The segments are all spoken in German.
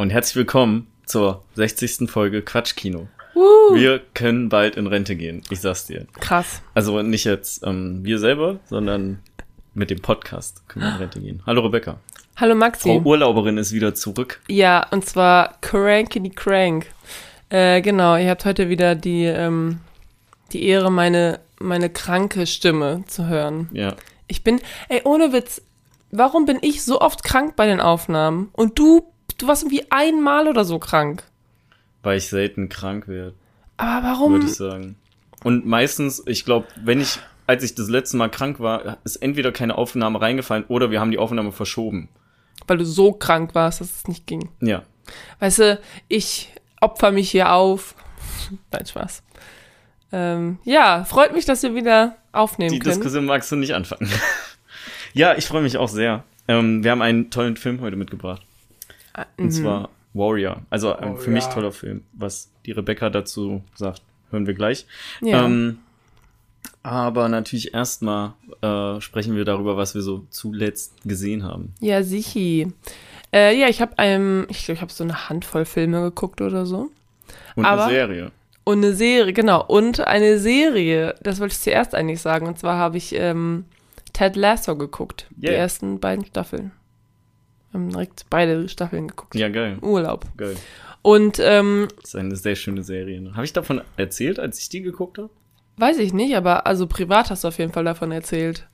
Und herzlich willkommen zur 60. Folge Quatschkino. Uh, Wir können bald in Rente gehen, ich sag's dir. krass. Also nicht jetzt ähm, wir selber, sondern mit dem Podcast können wir in Rente gehen. Hallo Rebecca. Hallo Frau Maxi. Urlauberin ist wieder zurück. Ja, und zwar Crankity Crank. Äh, genau, ihr habt heute wieder die, ähm, die Ehre, meine, meine kranke Stimme zu hören. Ja. Ich bin, ey, ohne Witz, warum bin ich so oft krank bei den Aufnahmen? Und du, du warst irgendwie einmal oder so krank. Weil ich selten krank werde, Aber warum? würde ich sagen. Und meistens, ich glaube, wenn ich, als ich das letzte Mal krank war, ist entweder keine Aufnahme reingefallen oder wir haben die Aufnahme verschoben. Weil du so krank warst, dass es nicht ging. Ja. Weißt du, ich opfer mich hier auf. Nein, Spaß. Ähm, ja, freut mich, dass wir wieder aufnehmen Die können. Diskussion magst du nicht anfangen. ja, ich freue mich auch sehr. Ähm, wir haben einen tollen Film heute mitgebracht. Und mhm. zwar Warrior. Also ein für Warrior. mich toller Film. Was die Rebecca dazu sagt, hören wir gleich. Ja. Ähm, aber natürlich erstmal äh, sprechen wir darüber, was wir so zuletzt gesehen haben. Ja, sichi. Äh, ja, ich habe ähm, ich glaube, ich habe so eine Handvoll Filme geguckt oder so. Und Aber- eine Serie. Und eine Serie, genau. Und eine Serie, das wollte ich zuerst eigentlich sagen. Und zwar habe ich ähm, Ted Lasso geguckt. Die Yeah. ersten beiden Staffeln. Wir haben direkt beide Staffeln geguckt. Ja, geil. Urlaub. Geil. Und ähm, Das ist eine sehr schöne Serie. ne? Habe ich davon erzählt, als ich die geguckt habe? weiß ich nicht, aber also privat hast du auf jeden Fall davon erzählt.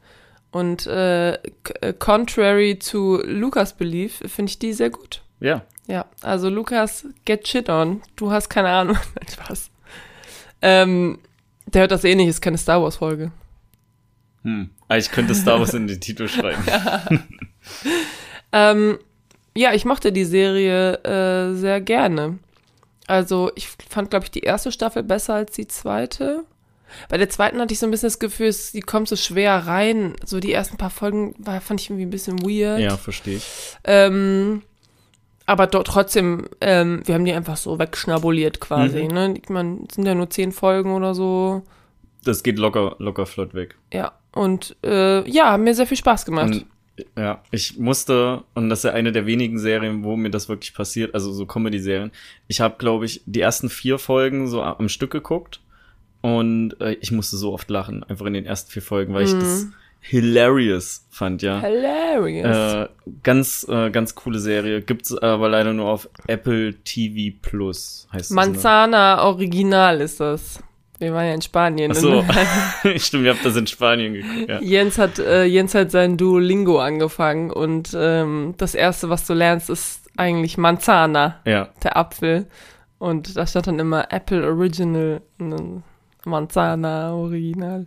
Und äh, äh, contrary to Lukas Belief finde ich die sehr gut. Ja. Ja, also Lukas, get shit on. Du hast keine Ahnung. Nein, Spaß. Ähm, der hört das eh nicht, ist keine Star Wars Folge. Hm. Ah, Ich könnte Star Wars in den Titel schreiben. Ähm, ja, ich mochte die Serie äh, sehr gerne. Also ich fand, glaube ich, die erste Staffel besser als die zweite. Bei der zweiten hatte ich so ein bisschen das Gefühl, die kommt so schwer rein. So die ersten paar Folgen war, fand ich irgendwie ein bisschen weird. Ja, verstehe ich. Ähm, aber dort trotzdem, ähm, wir haben die einfach so wegschnabuliert quasi. Mhm. Ne? Ich meine, es sind ja nur zehn Folgen oder so. Das geht locker, locker flott weg. Ja, und äh, ja, haben mir sehr viel Spaß gemacht. Und, ja, ich musste, und das ist ja eine der wenigen Serien, wo mir das wirklich passiert, also so Comedy-Serien. Ich habe, glaube ich, die ersten vier Folgen so am Stück geguckt und äh, ich musste so oft lachen, einfach in den ersten vier Folgen, weil ich Mhm. das hilarious fand, ja. Hilarious. Äh, ganz, äh, ganz coole Serie. Gibt's aber leider nur auf Apple TV Plus, heißt es. Ne? Manzana Original ist das. Wir waren ja in Spanien. Ach so. ne? Stimmt, ihr habt das in Spanien geguckt, ja. Jens hat, äh, Jens hat sein Duolingo angefangen und ähm, das erste, was du lernst, ist eigentlich Manzana, Ja, der Apfel. Und da stand dann immer Apple Original und dann Manzana Original.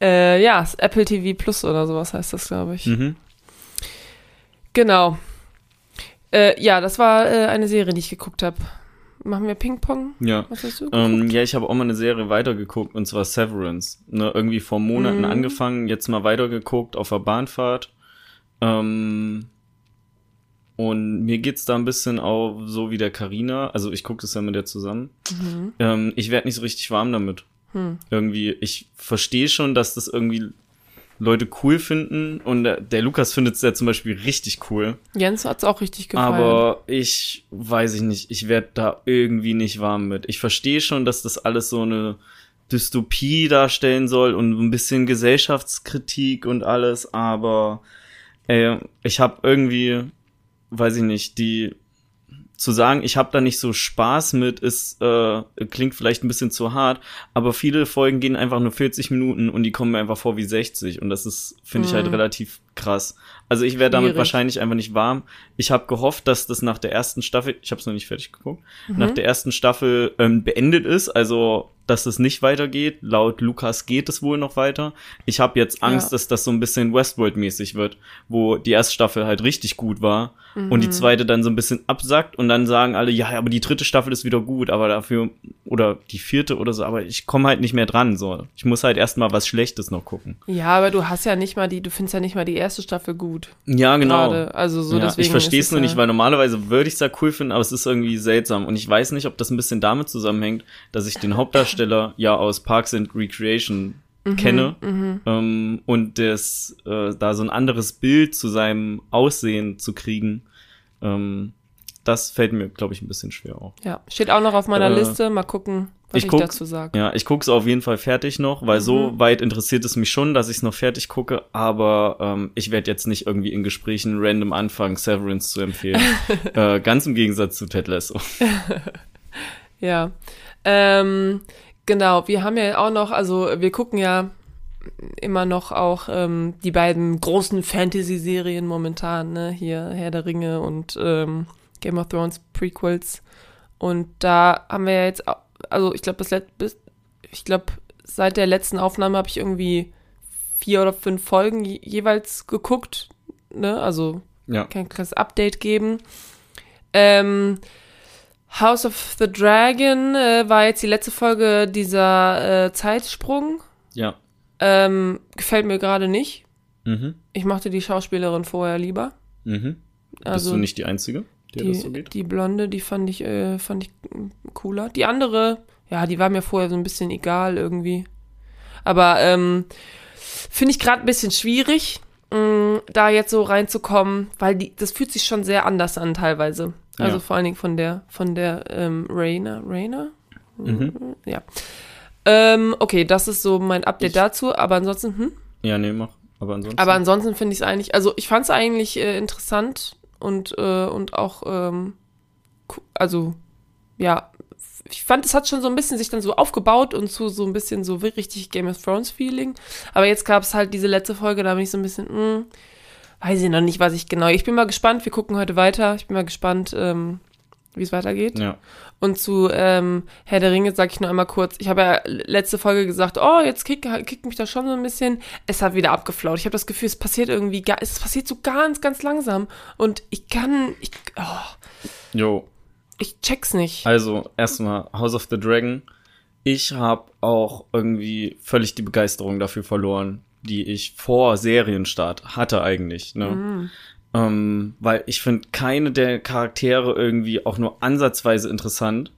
Äh, ja, Apple TV Plus oder sowas heißt das, glaube ich. mhm. Genau. Äh, ja, das war äh, eine Serie, die ich geguckt habe. Machen wir Ping-Pong? ja. Was hast du? Ähm, ja, ich habe auch mal eine Serie weitergeguckt und zwar Severance. Ne, irgendwie vor Monaten Mhm. angefangen, jetzt mal weitergeguckt auf der Bahnfahrt. Ähm, und mir geht's da ein bisschen auch so wie der Karina. Also ich gucke das ja mit der zusammen. Mhm. Ähm, ich werde nicht so richtig warm damit. Hm. Irgendwie, ich verstehe schon, dass das irgendwie Leute cool finden und der, der Lukas findet es ja zum Beispiel richtig cool. Jens hat's auch richtig gefallen. Aber ich weiß ich nicht, ich werde da irgendwie nicht warm mit. Ich verstehe schon, dass das alles so eine Dystopie darstellen soll und ein bisschen Gesellschaftskritik und alles, aber äh, ich habe irgendwie, weiß ich nicht, die zu sagen, ich habe da nicht so Spaß mit, ist äh, klingt vielleicht ein bisschen zu hart, aber viele Folgen gehen einfach nur 40 Minuten und die kommen mir einfach vor wie 60 und das ist finde ich halt Mhm. relativ krass. Also ich wäre damit wahrscheinlich einfach nicht warm. Ich habe gehofft, dass das nach der ersten Staffel, ich habe es noch nicht fertig geguckt, Mhm. nach der ersten Staffel ähm, beendet ist, also dass es nicht weitergeht. Laut Lukas geht es wohl noch weiter. Ich habe jetzt Angst, Ja. dass das so ein bisschen Westworld-mäßig wird, wo die erste Staffel halt richtig gut war und die Mhm. zweite dann so ein bisschen absackt und dann sagen alle, ja, aber die dritte Staffel ist wieder gut, aber dafür oder die vierte oder so, aber ich komme halt nicht mehr dran so. Ich muss halt erstmal was Schlechtes noch gucken. Ja, aber du hast ja nicht mal die, du findest ja nicht mal die erste Staffel gut. Ja, genau. Gerade. Also so ja, deswegen. ich verstehe es nur ja- nicht, weil normalerweise würde ich es ja cool finden, aber es ist irgendwie seltsam. Und ich weiß nicht, ob das ein bisschen damit zusammenhängt, dass ich den Hauptdarsteller ja aus Parks and Recreation Mhm, kenne ähm, und das, äh, da so ein anderes Bild zu seinem Aussehen zu kriegen, ähm, das fällt mir, glaube ich, ein bisschen schwer auch. Ja, steht auch noch auf meiner Äh, Liste. Mal gucken, was ich ich, guck- dazu sage. Ja, ich gucke es auf jeden Fall fertig noch, weil so Mhm. weit interessiert es mich schon, dass ich es noch fertig gucke, aber ähm, ich werde jetzt nicht irgendwie in Gesprächen random anfangen, Severance zu empfehlen. äh, ganz im Gegensatz zu Ted Lasso. Ja. Ähm, genau, wir haben ja auch noch, also wir gucken ja immer noch auch ähm, die beiden großen Fantasy-Serien momentan, ne? Hier Herr der Ringe und ähm, Game of Thrones Prequels. Und da haben wir ja jetzt, also ich glaube, das Let bis, ich glaube, seit der letzten Aufnahme habe ich irgendwie vier oder fünf Folgen je jeweils geguckt, ne? Also Ja. kein kleines Update geben. Ähm, House of the Dragon äh, war jetzt die letzte Folge dieser äh, Zeitsprung. Ja. Ähm, gefällt mir gerade nicht. Mhm. Ich mochte die Schauspielerin vorher lieber. Mhm. Bist Also du nicht die Einzige, der das so die, geht? die Blonde, die fand ich, äh, fand ich cooler. Die andere, ja, die war mir vorher so ein bisschen egal irgendwie. Aber ähm, finde ich gerade ein bisschen schwierig, mh, da jetzt so reinzukommen, weil die, das fühlt sich schon sehr anders an teilweise. Also Ja. vor allen Dingen von der, von der ähm, Rainer. Rainer? Mhm. Ja. Ähm, okay, das ist so mein Update Ich- dazu, aber ansonsten, hm? Ja, nee, mach. Aber ansonsten. Aber ansonsten finde ich es eigentlich, also ich fand es eigentlich äh, interessant und, äh, und auch, ähm, also, ja, ich fand, es hat schon so ein bisschen sich dann so aufgebaut und zu so ein bisschen so richtig Game of Thrones Feeling. Aber jetzt gab es halt diese letzte Folge, da bin ich so ein bisschen, mh, weiß ich noch nicht, was ich genau. Ich bin mal gespannt, wir gucken heute weiter. Ich bin mal gespannt, ähm, wie es weitergeht. ja. Und zu ähm, Herr der Ringe sage ich nur einmal kurz. Ich habe ja letzte Folge gesagt, oh, jetzt kickt kick mich das schon so ein bisschen. Es hat wieder abgeflaut. Ich habe das Gefühl, es passiert irgendwie, es passiert so ganz, ganz langsam. Und ich kann, ich, oh, Jo. Ich check's nicht. Also, erstmal House of the Dragon. Ich habe auch irgendwie völlig die Begeisterung dafür verloren, die ich vor Serienstart hatte eigentlich. Ne? Mhm. Ähm, weil ich finde keine der Charaktere irgendwie auch nur ansatzweise interessant.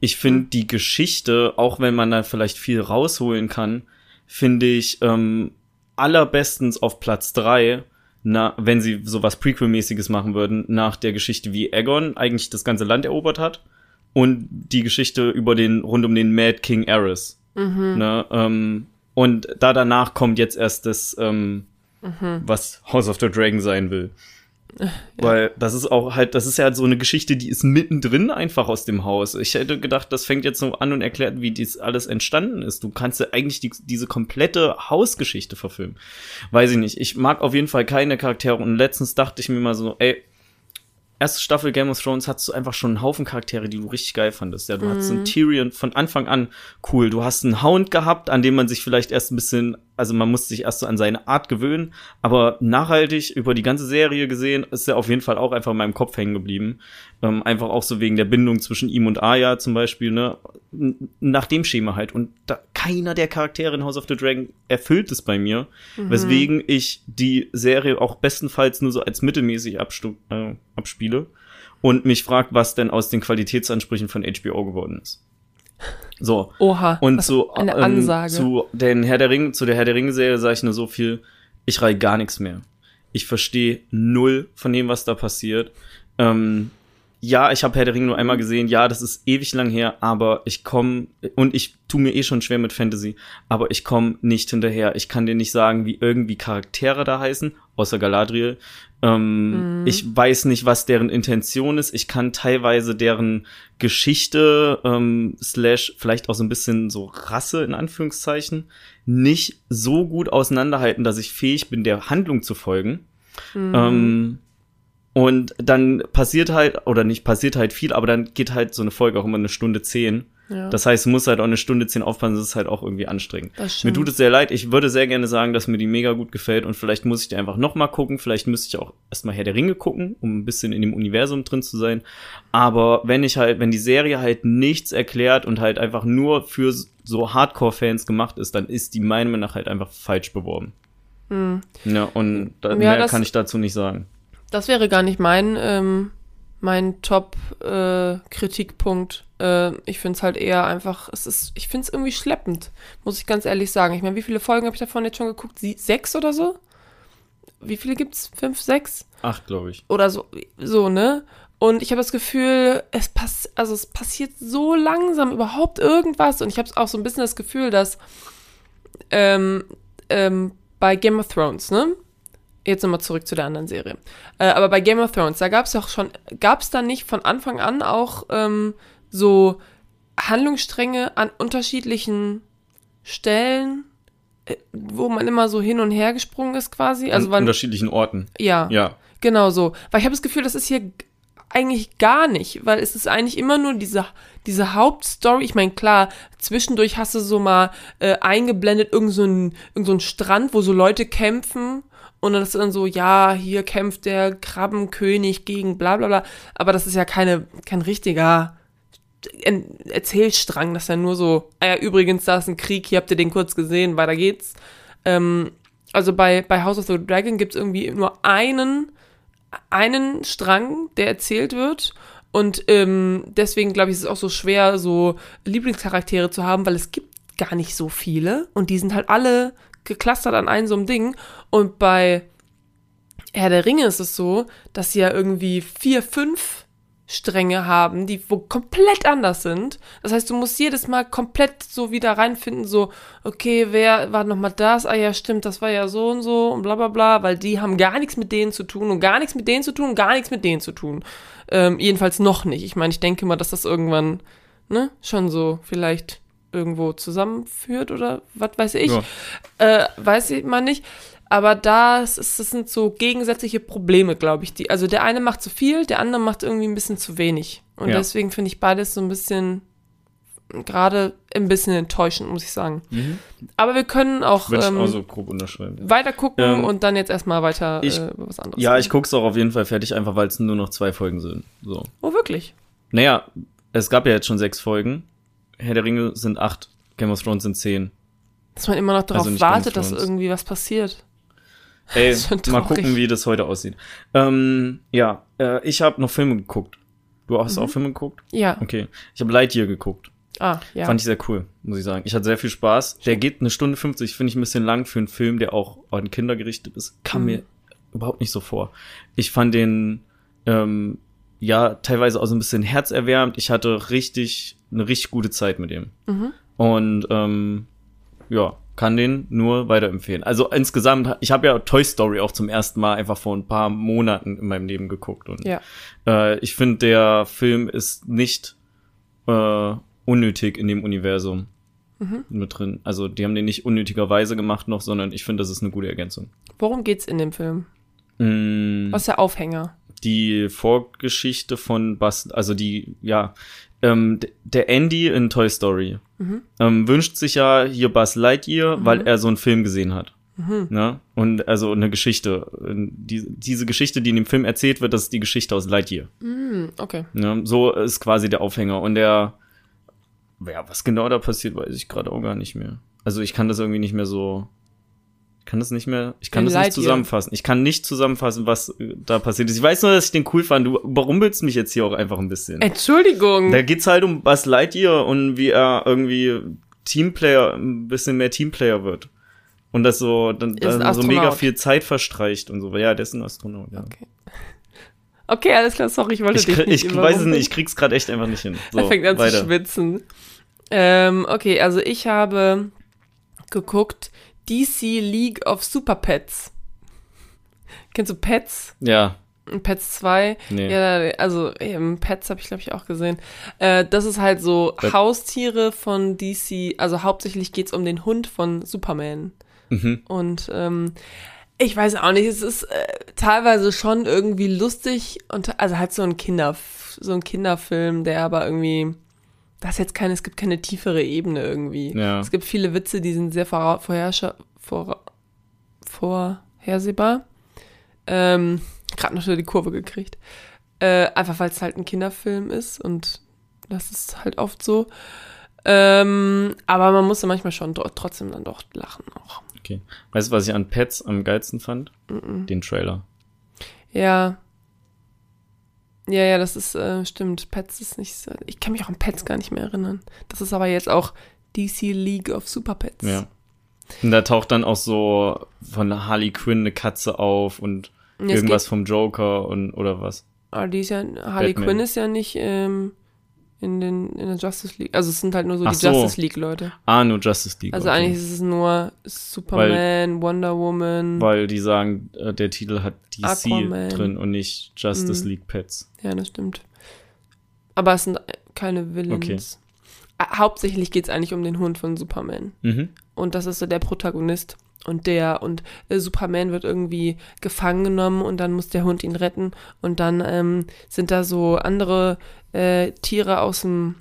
Ich finde die Geschichte, auch wenn man da vielleicht viel rausholen kann, finde ich ähm, allerbestens auf Platz drei, na, wenn sie sowas Prequel-mäßiges machen würden, nach der Geschichte, wie Aegon eigentlich das ganze Land erobert hat und die Geschichte über den, rund um den Mad King Aerys. Ne, ähm, und da danach kommt jetzt erst das, ähm, was House of the Dragon sein will. Weil das ist auch halt, das ist ja so eine Geschichte, die ist mittendrin einfach aus dem Haus. Ich hätte gedacht, das fängt jetzt so an und erklärt, wie dies alles entstanden ist. Du kannst ja eigentlich die, diese komplette Hausgeschichte verfilmen. Weiß ich nicht. Ich mag auf jeden Fall keine Charaktere und letztens dachte ich mir mal so, ey, erste Staffel Game of Thrones hattest du einfach schon einen Haufen Charaktere, die du richtig geil fandest. Ja, du hattest einen Tyrion von Anfang an cool. Du hast einen Hound gehabt, an dem man sich vielleicht erst ein bisschen, also man musste sich erst so an seine Art gewöhnen, aber nachhaltig über die ganze Serie gesehen ist er auf jeden Fall auch einfach in meinem Kopf hängen geblieben. Ähm, einfach auch so wegen der Bindung zwischen ihm und Arya zum Beispiel, ne? Nach dem Schema halt. Und da, keiner der Charaktere in House of the Dragon erfüllt es bei mir, weswegen ich die Serie auch bestenfalls nur so als mittelmäßig äh, abspiele und mich fragt, was denn aus den Qualitätsansprüchen von HBO geworden ist. So. Oha. Und zu, eine ähm, Ansage. zu den Herr der Ringe, zu der Herr der Ringe-Serie sage ich nur so viel, ich reihe gar nichts mehr. Ich verstehe null von dem, was da passiert. Ähm, ja, ich habe Herr der Ringe nur einmal gesehen, ja, das ist ewig lang her, aber ich komme, und ich tu mir eh schon schwer mit Fantasy, aber ich komme nicht hinterher. Ich kann dir nicht sagen, wie irgendwie Charaktere da heißen, außer Galadriel. Ähm, Ich weiß nicht, was deren Intention ist. Ich kann teilweise deren Geschichte, ähm, slash vielleicht auch so ein bisschen so Rasse in Anführungszeichen, nicht so gut auseinanderhalten, dass ich fähig bin, der Handlung zu folgen. Ähm, und dann passiert halt, oder nicht passiert halt viel, aber dann geht halt so eine Folge auch immer eine Stunde zehn. Ja. Das heißt, du musst halt auch eine Stunde zehn aufpassen, das ist halt auch irgendwie anstrengend. Das Mir tut es sehr leid. Ich würde sehr gerne sagen, dass mir die mega gut gefällt und vielleicht muss ich die einfach noch mal gucken. Vielleicht müsste ich auch erstmal Herr der Ringe gucken, um ein bisschen in dem Universum drin zu sein. Aber wenn ich halt, wenn die Serie halt nichts erklärt und halt einfach nur für so Hardcore-Fans gemacht ist, dann ist die meiner Meinung nach halt einfach falsch beworben. Ja, und da, Hm. Ja, mehr das- kann ich dazu nicht sagen. Das wäre gar nicht mein, ähm, mein Top-Kritikpunkt. Äh, ich finde es halt eher einfach, es ist, ich finde es irgendwie schleppend, muss ich ganz ehrlich sagen. Ich meine, wie viele Folgen habe ich davon jetzt schon geguckt? Sie, sechs oder so? Wie viele gibt's? Fünf, sechs? Acht, glaube ich. Oder so, so, ne? Und ich habe das Gefühl, es, pass also es passiert so langsam überhaupt irgendwas. Und ich habe auch so ein bisschen das Gefühl, dass ähm, ähm, bei Game of Thrones, ne? Jetzt nochmal zurück zu der anderen Serie. Äh, aber bei Game of Thrones, da gab es auch schon, gab es da nicht von Anfang an auch ähm, so Handlungsstränge an unterschiedlichen Stellen, äh, wo man immer so hin und her gesprungen ist quasi? Also An wann, unterschiedlichen Orten. ja. Ja. Genau so. Weil ich habe das Gefühl, das ist hier eigentlich gar nicht, weil es ist eigentlich immer nur diese, diese Hauptstory. Ich meine, klar, zwischendurch hast du so mal äh, eingeblendet irgend so irgend so Strand, wo so Leute kämpfen. Und dann ist dann so, ja, hier kämpft der Krabbenkönig gegen bla bla bla. Aber das ist ja keine, kein richtiger Erzählstrang. Das ist ja nur so, ah ja, übrigens, da ist ein Krieg, hier habt ihr den kurz gesehen, weiter geht's. Ähm, also bei, bei House of the Dragon gibt es irgendwie nur einen, einen Strang, der erzählt wird. Und ähm, deswegen glaube ich, ist es auch so schwer, so Lieblingscharaktere zu haben, weil es gibt gar nicht so viele. Und die sind halt alle geklustert an einem so einem Ding. Und bei Herr der Ringe ist es so, dass sie ja irgendwie vier, fünf Stränge haben, die wo komplett anders sind. Das heißt, du musst jedes Mal komplett so wieder reinfinden, so, okay, wer war nochmal das? Ah ja, stimmt, das war ja so und so und bla bla bla, weil die haben gar nichts mit denen zu tun und gar nichts mit denen zu tun und gar nichts mit denen zu tun. Ähm, jedenfalls noch nicht. Ich meine, ich denke mal, dass das irgendwann, ne, schon so vielleicht irgendwo zusammenführt oder was weiß ich. Ja. Äh, weiß ich mal nicht. Aber das, ist, das sind so gegensätzliche Probleme, glaube ich. Die, also der eine macht zu viel, der andere macht irgendwie ein bisschen zu wenig. Und Ja. deswegen finde ich beides so ein bisschen, gerade ein bisschen enttäuschend, muss ich sagen. Aber wir können auch ähm, auch so grob unterschreiben. weiter gucken Ähm, und dann jetzt erstmal weiter ich- äh, über was anderes. Ja, reden. ich guck's auch auf jeden Fall fertig, einfach weil es nur noch zwei Folgen sind. So. Oh, wirklich? Naja, es gab ja jetzt schon sechs Folgen. Herr der Ringe sind acht, Game of Thrones sind zehn. Dass man immer noch darauf Also wartet, dass irgendwie was passiert. Ey, mal gucken, wie das heute aussieht. Ähm, ja, äh, ich habe noch Filme geguckt. Du hast Mhm. auch Filme geguckt? Ja. Okay. Ich habe Lightyear geguckt. Ah, ja. Fand ich sehr cool, muss ich sagen. Ich hatte sehr viel Spaß. Der geht eine Stunde 50, finde ich ein bisschen lang für einen Film, der auch an Kinder gerichtet ist. Kam Mhm. mir überhaupt nicht so vor. Ich fand den, ähm, ja, teilweise auch so ein bisschen herzerwärmend. Ich hatte richtig, eine richtig gute Zeit mit ihm. Mhm. Und, ähm, ja, kann den nur weiterempfehlen. Also insgesamt, ich habe ja Toy Story auch zum ersten Mal einfach vor ein paar Monaten in meinem Leben geguckt. Und Ja. äh, ich finde, der Film ist nicht äh, unnötig in dem Universum Mhm. mit drin. Also die haben den nicht unnötigerweise gemacht noch, sondern ich finde, das ist eine gute Ergänzung. Worum geht's in dem Film? Mm, Was ist der Aufhänger? Die Vorgeschichte von Buzz, also die, ja, ähm, der Andy in Toy Story Mhm. ähm, wünscht sich ja hier Buzz Lightyear, weil er so einen Film gesehen hat. Mhm. Ne? Und also eine Geschichte. Die, diese Geschichte, die in dem Film erzählt wird, das ist die Geschichte aus Lightyear. Mhm, okay. Ne? So ist quasi der Aufhänger. Und der, ja, was genau da passiert, weiß ich gerade auch gar nicht mehr. Also ich kann das irgendwie nicht mehr so, kann das nicht mehr, ich kann In das nicht zusammenfassen. Ich kann nicht zusammenfassen, was äh, da passiert ist. Ich weiß nur, dass ich den cool fand. Du überrumpelst mich jetzt hier auch einfach ein bisschen. Entschuldigung. Da geht's halt um Buzz Lightyear und wie er irgendwie Teamplayer, ein bisschen mehr Teamplayer wird. Und das so, dann, dann so mega viel Zeit verstreicht und so. Ja, der ist ein Astronaut, ja. Okay. Okay, alles klar, sorry, ich wollte Ich, dich nicht ich weiß es nicht, ich krieg's gerade echt einfach nicht hin. So, er fängt an zu weiter. schwitzen. Ähm, okay, also ich habe geguckt DC League of Super Pets. Kennst du Pets? Ja, Pets 2? nee. Ja, also ähm, Pets habe ich glaube ich auch gesehen. Äh, das ist halt so Pet- Haustiere von DC. Also hauptsächlich geht's um den Hund von Superman. Mhm. Und ähm, ich weiß auch nicht, es ist äh, teilweise schon irgendwie lustig und also halt so ein Kinder, so ein Kinderfilm, der aber irgendwie, das ist jetzt keine, es gibt keine tiefere Ebene irgendwie. Ja. Es gibt viele Witze, die sind sehr vorherscha vor, vorhersehbar. Ähm, Gerade noch die Kurve gekriegt. Äh, einfach weil es halt ein Kinderfilm ist und das ist halt oft so. Ähm, aber man muss ja manchmal schon trotzdem dann doch lachen auch. Okay. Weißt du, was ich an Pets am geilsten fand? Den Trailer. Ja. Ja, ja, das ist, äh, stimmt. Pets ist nicht so. Ich kann mich auch an Pets gar nicht mehr erinnern. Das ist aber jetzt auch DC League of Super Pets. Ja. Und da taucht dann auch so von Harley Quinn eine Katze auf und Ja, irgendwas vom Joker und oder was. Aber die ist ja, Harley Batman. Quinn ist ja nicht ähm, in, den, in der Justice League. Also es sind halt nur so Ach die so. Justice League-Leute. Ah, nur Justice League. Also okay. eigentlich ist es nur Superman, Wonder Woman. Weil die sagen, äh, der Titel hat DC Aquaman. drin und nicht Justice Mhm. League Pets. Ja, das stimmt. Aber es sind keine Villains. Okay. Ah, Hauptsächlich geht es eigentlich um den Hund von Superman. Mhm. Und das ist so der Protagonist. Und der, und äh, Superman wird irgendwie gefangen genommen und dann muss der Hund ihn retten. Und dann ähm, sind da so andere äh, Tiere aus dem,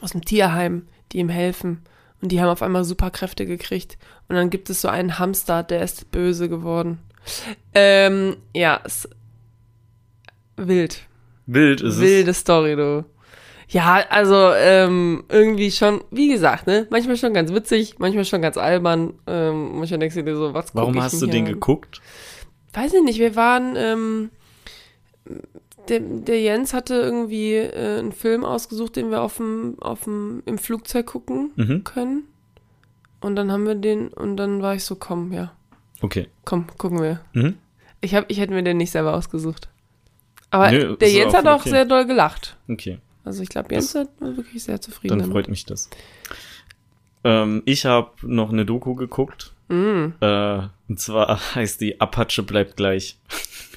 aus dem Tierheim, die ihm helfen. Und die haben auf einmal Superkräfte gekriegt. Und dann gibt es so einen Hamster, der ist böse geworden. Ähm, ja, es, wild. Wild ist es. Wilde Story, du. Ja, also ähm, irgendwie schon, wie gesagt, ne, manchmal schon ganz witzig, manchmal schon ganz albern. Ähm, manchmal denkst du dir so, was Warum ich hast du den an? geguckt? Weiß ich nicht, wir waren, ähm, der, der Jens hatte irgendwie äh, einen Film ausgesucht, den wir auf dem, auf dem, im Flugzeug gucken Mhm. können. Und dann haben wir den, und dann war ich so, komm, ja, Okay. komm, gucken wir. Mhm. Ich, hab, ich hätte mir den nicht selber ausgesucht. Aber Nö, der Jens hat auch okay. sehr doll gelacht. Okay. Also ich glaube, Jens Das- war wirklich sehr zufrieden. Dann freut mich das. Ähm, ich habe noch eine Doku geguckt. Mm. Äh, und zwar heißt die Apache bleibt gleich.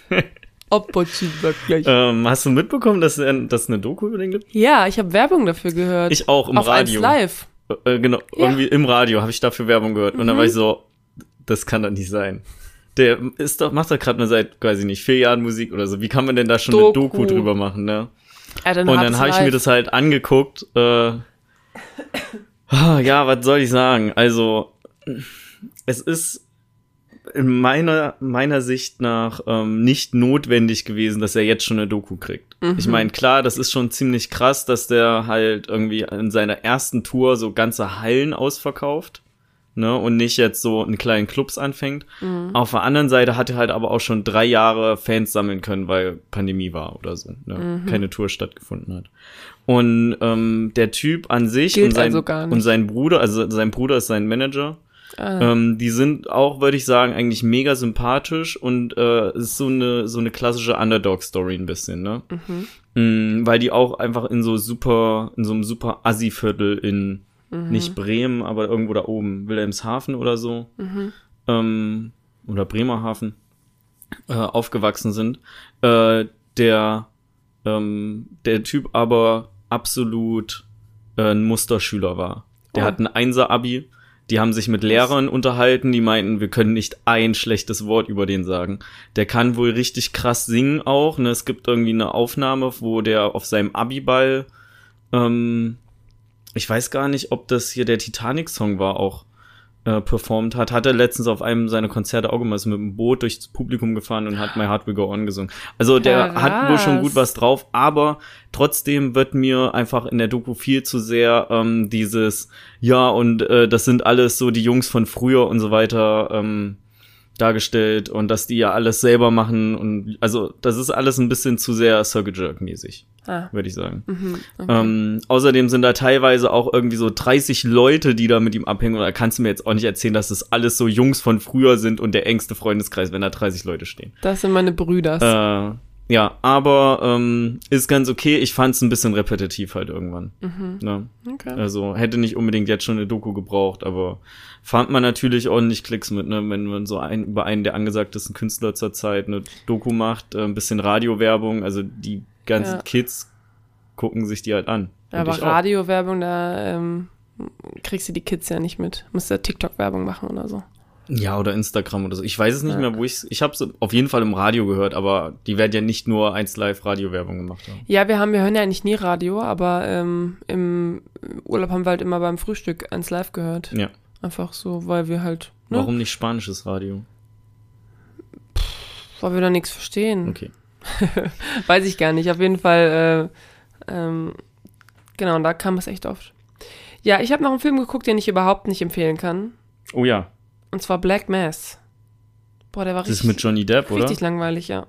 Opportunity gleich. Ähm, hast du mitbekommen, dass dass es eine Doku über den gibt? ja, ich habe Werbung dafür gehört. Ich auch im Auf Radio. 1 Live. Äh, genau, Ja. irgendwie im Radio habe ich dafür Werbung gehört. Und dann Mhm. war ich so, das kann doch nicht sein. Der ist doch, macht doch gerade mal seit, weiß ich nicht, vier Jahren Musik oder so. Wie kann man denn da schon eine Doku. Doku drüber machen, ne? Ja, dann Und dann habe ich mir das halt angeguckt. Äh, ah, ja, was soll ich sagen? Also, es ist in meiner, meiner Sicht nach ähm, nicht notwendig gewesen, dass er jetzt schon eine Doku kriegt. Mhm. Ich meine, klar, das ist schon ziemlich krass, dass der halt irgendwie in seiner ersten Tour so ganze Hallen ausverkauft. Ne, und nicht jetzt so in kleinen Clubs anfängt. Mhm. Auf der anderen Seite hat er halt aber auch schon drei Jahre Fans sammeln können, weil Pandemie war oder so, ne? Mhm. keine Tour stattgefunden hat. Und ähm, der Typ an sich Gilt und sein, also und sein Bruder, also sein Bruder ist sein Manager, Ah, ähm, die sind auch, würde ich sagen, eigentlich mega sympathisch und äh, ist so eine so eine klassische Underdog-Story ein bisschen, ne? mhm. Mm, weil die auch einfach in so super, in so einem super Assi-Viertel in Mhm. nicht Bremen, aber irgendwo da oben, Wilhelmshaven oder so, Mhm. ähm, oder Bremerhaven, äh, aufgewachsen sind. Äh, der, ähm, der Typ aber absolut äh, ein Musterschüler war. Der Oh. hat ein Einser-Abi. Die haben sich mit Lehrern unterhalten, die meinten, wir können nicht ein schlechtes Wort über den sagen. Der kann wohl richtig krass singen auch. Ne? Es gibt irgendwie eine Aufnahme, wo der auf seinem Abiball, ähm, ich weiß gar nicht, ob das hier der Titanic-Song war, auch äh, performt hat. Hat er letztens auf einem seiner Konzerte auch gemacht, ist mit dem Boot durchs Publikum gefahren und hat My Heart Will Go On gesungen. Also der Krass. hat wohl schon gut was drauf, aber trotzdem wird mir einfach in der Doku viel zu sehr ähm, dieses, ja, und äh, das sind alles so die Jungs von früher und so weiter ähm, dargestellt und dass die ja alles selber machen und also das ist alles ein bisschen zu sehr Circle Jerk mäßig, Ah, würde ich sagen. mhm. Okay. Ähm, außerdem sind da teilweise auch irgendwie so 30 Leute, die da mit ihm abhängen. Und da kannst du mir jetzt auch nicht erzählen, dass das alles so Jungs von früher sind und der engste Freundeskreis, wenn da 30 Leute stehen. das sind meine Brüders. Äh, ja, aber ähm, ist ganz okay. Ich fand es ein bisschen repetitiv halt irgendwann. mhm. Ne? Okay. Also hätte nicht unbedingt jetzt schon eine Doku gebraucht, aber fand man natürlich ordentlich Klicks mit, ne? wenn man so ein, über einen der angesagtesten Künstler zur Zeit eine Doku macht, äh, ein bisschen Radiowerbung, also die ganzen Ja. Kids gucken sich die halt an. Und Aber. Radiowerbung, da ähm, kriegst du die Kids ja nicht mit. Musst ja TikTok-Werbung machen oder so. Ja, oder Instagram oder so. Ich weiß es nicht Ja. mehr, wo ich Ich habe es auf jeden Fall im Radio gehört, aber die werden ja nicht nur 1 Live Radiowerbung gemacht haben. Ja, wir haben, wir hören ja eigentlich nie Radio, aber ähm, im Urlaub haben wir halt immer beim Frühstück eins live gehört. Ja. Einfach so, weil wir halt, ne, Warum nicht spanisches Radio? weil wir da nichts verstehen. Okay. Weiß ich gar nicht. Auf jeden Fall, äh, ähm, genau, und da kam es echt oft. Ja, ich habe noch einen Film geguckt, den ich überhaupt nicht empfehlen kann. Oh ja, Und zwar Black Mass. Boah, der war das ist richtig, mit Johnny Depp, oder? richtig langweilig, ja.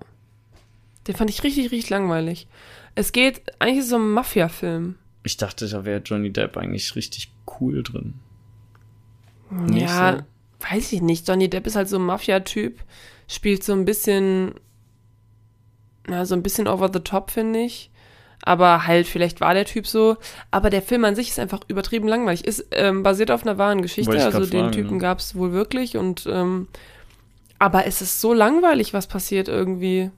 Den fand ich richtig, richtig langweilig. Es geht, eigentlich ist es so ein Mafia-Film. Ich dachte, da wäre Johnny Depp eigentlich richtig cool drin. Nicht Ja, so? weiß ich nicht. Johnny Depp ist halt so ein Mafia-Typ, spielt so ein bisschen na, so ein bisschen over the top, finde ich. Aber halt, vielleicht war der Typ so. Aber der Film an sich ist einfach übertrieben langweilig. Ist ähm, basiert auf einer wahren Geschichte. Also den fragen, Typen ja. gab es wohl wirklich. Und ähm, aber es ist so langweilig, was passiert irgendwie.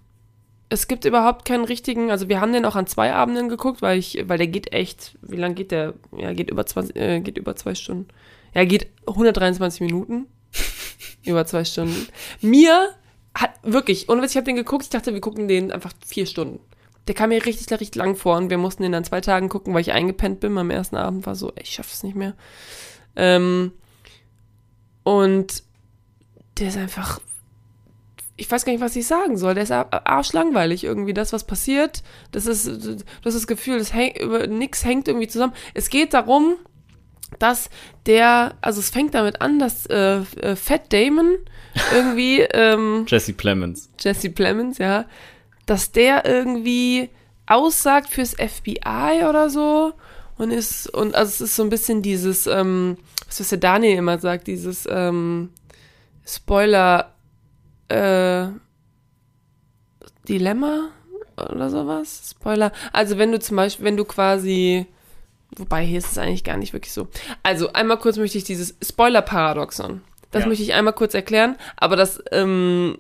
Es gibt überhaupt keinen richtigen, also wir haben den auch an zwei Abenden geguckt, weil ich, weil der geht echt, wie lang geht der? Ja, geht über 20, äh, geht über zwei Stunden. Ja, geht 123 Minuten. über zwei Stunden. Mir hat wirklich, ohne Witz, ich habe den geguckt, ich dachte, wir gucken den einfach vier Stunden. Der kam mir richtig, richtig lang vor und wir mussten den an zwei Tagen gucken, weil ich eingepennt bin. Am ersten Abend war so, ey, ich schaff es nicht mehr. Ähm, und der ist einfach, ich weiß gar nicht, was ich sagen soll. Der ist ar- arschlangweilig irgendwie. Das, was passiert, das ist, du hast das Gefühl, das häng, über, nix hängt irgendwie zusammen. Es geht darum, dass der, also es fängt damit an, dass äh, Fat Damon irgendwie, ähm, Jesse Plemons. Jesse Plemons, ja, dass der irgendwie aussagt fürs FBI oder so und ist, und also es ist so ein bisschen dieses, ähm, was, der Daniel immer sagt, dieses ähm, Spoiler äh, Dilemma oder sowas. Spoiler. Also wenn du zum Beispiel, wenn du quasi Wobei, hier ist es eigentlich gar nicht wirklich so. Also, einmal kurz möchte ich dieses Spoiler-Paradoxon. Das Ja. möchte ich einmal kurz erklären, aber das ähm,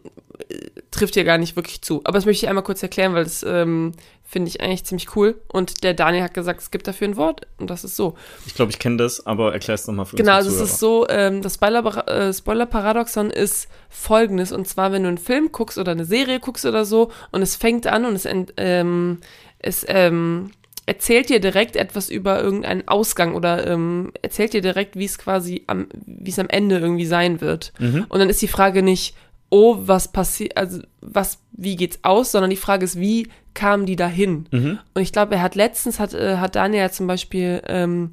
äh, trifft hier gar nicht wirklich zu. Aber das möchte ich einmal kurz erklären, weil das ähm, finde ich eigentlich ziemlich cool. Und der Daniel hat gesagt, es gibt dafür ein Wort und das ist so. Ich glaube, ich kenne das, aber erklär es nochmal für Genau, unsere also es ist so, ähm, das Spoiler- äh, Spoiler-Paradoxon ist folgendes. Und zwar, wenn du einen Film guckst oder eine Serie guckst oder so und es fängt an und es, ähm, es ähm, erzählt dir direkt etwas über irgendeinen Ausgang oder ähm, erzählt dir direkt, wie es quasi am, wie es am Ende irgendwie sein wird. Mhm. Und dann ist die Frage nicht, oh, was passiert, also was, wie geht's aus, sondern die Frage ist, wie kamen die dahin? Mhm. Und ich glaube, er hat letztens, hat, äh, hat Daniel ja zum Beispiel ähm,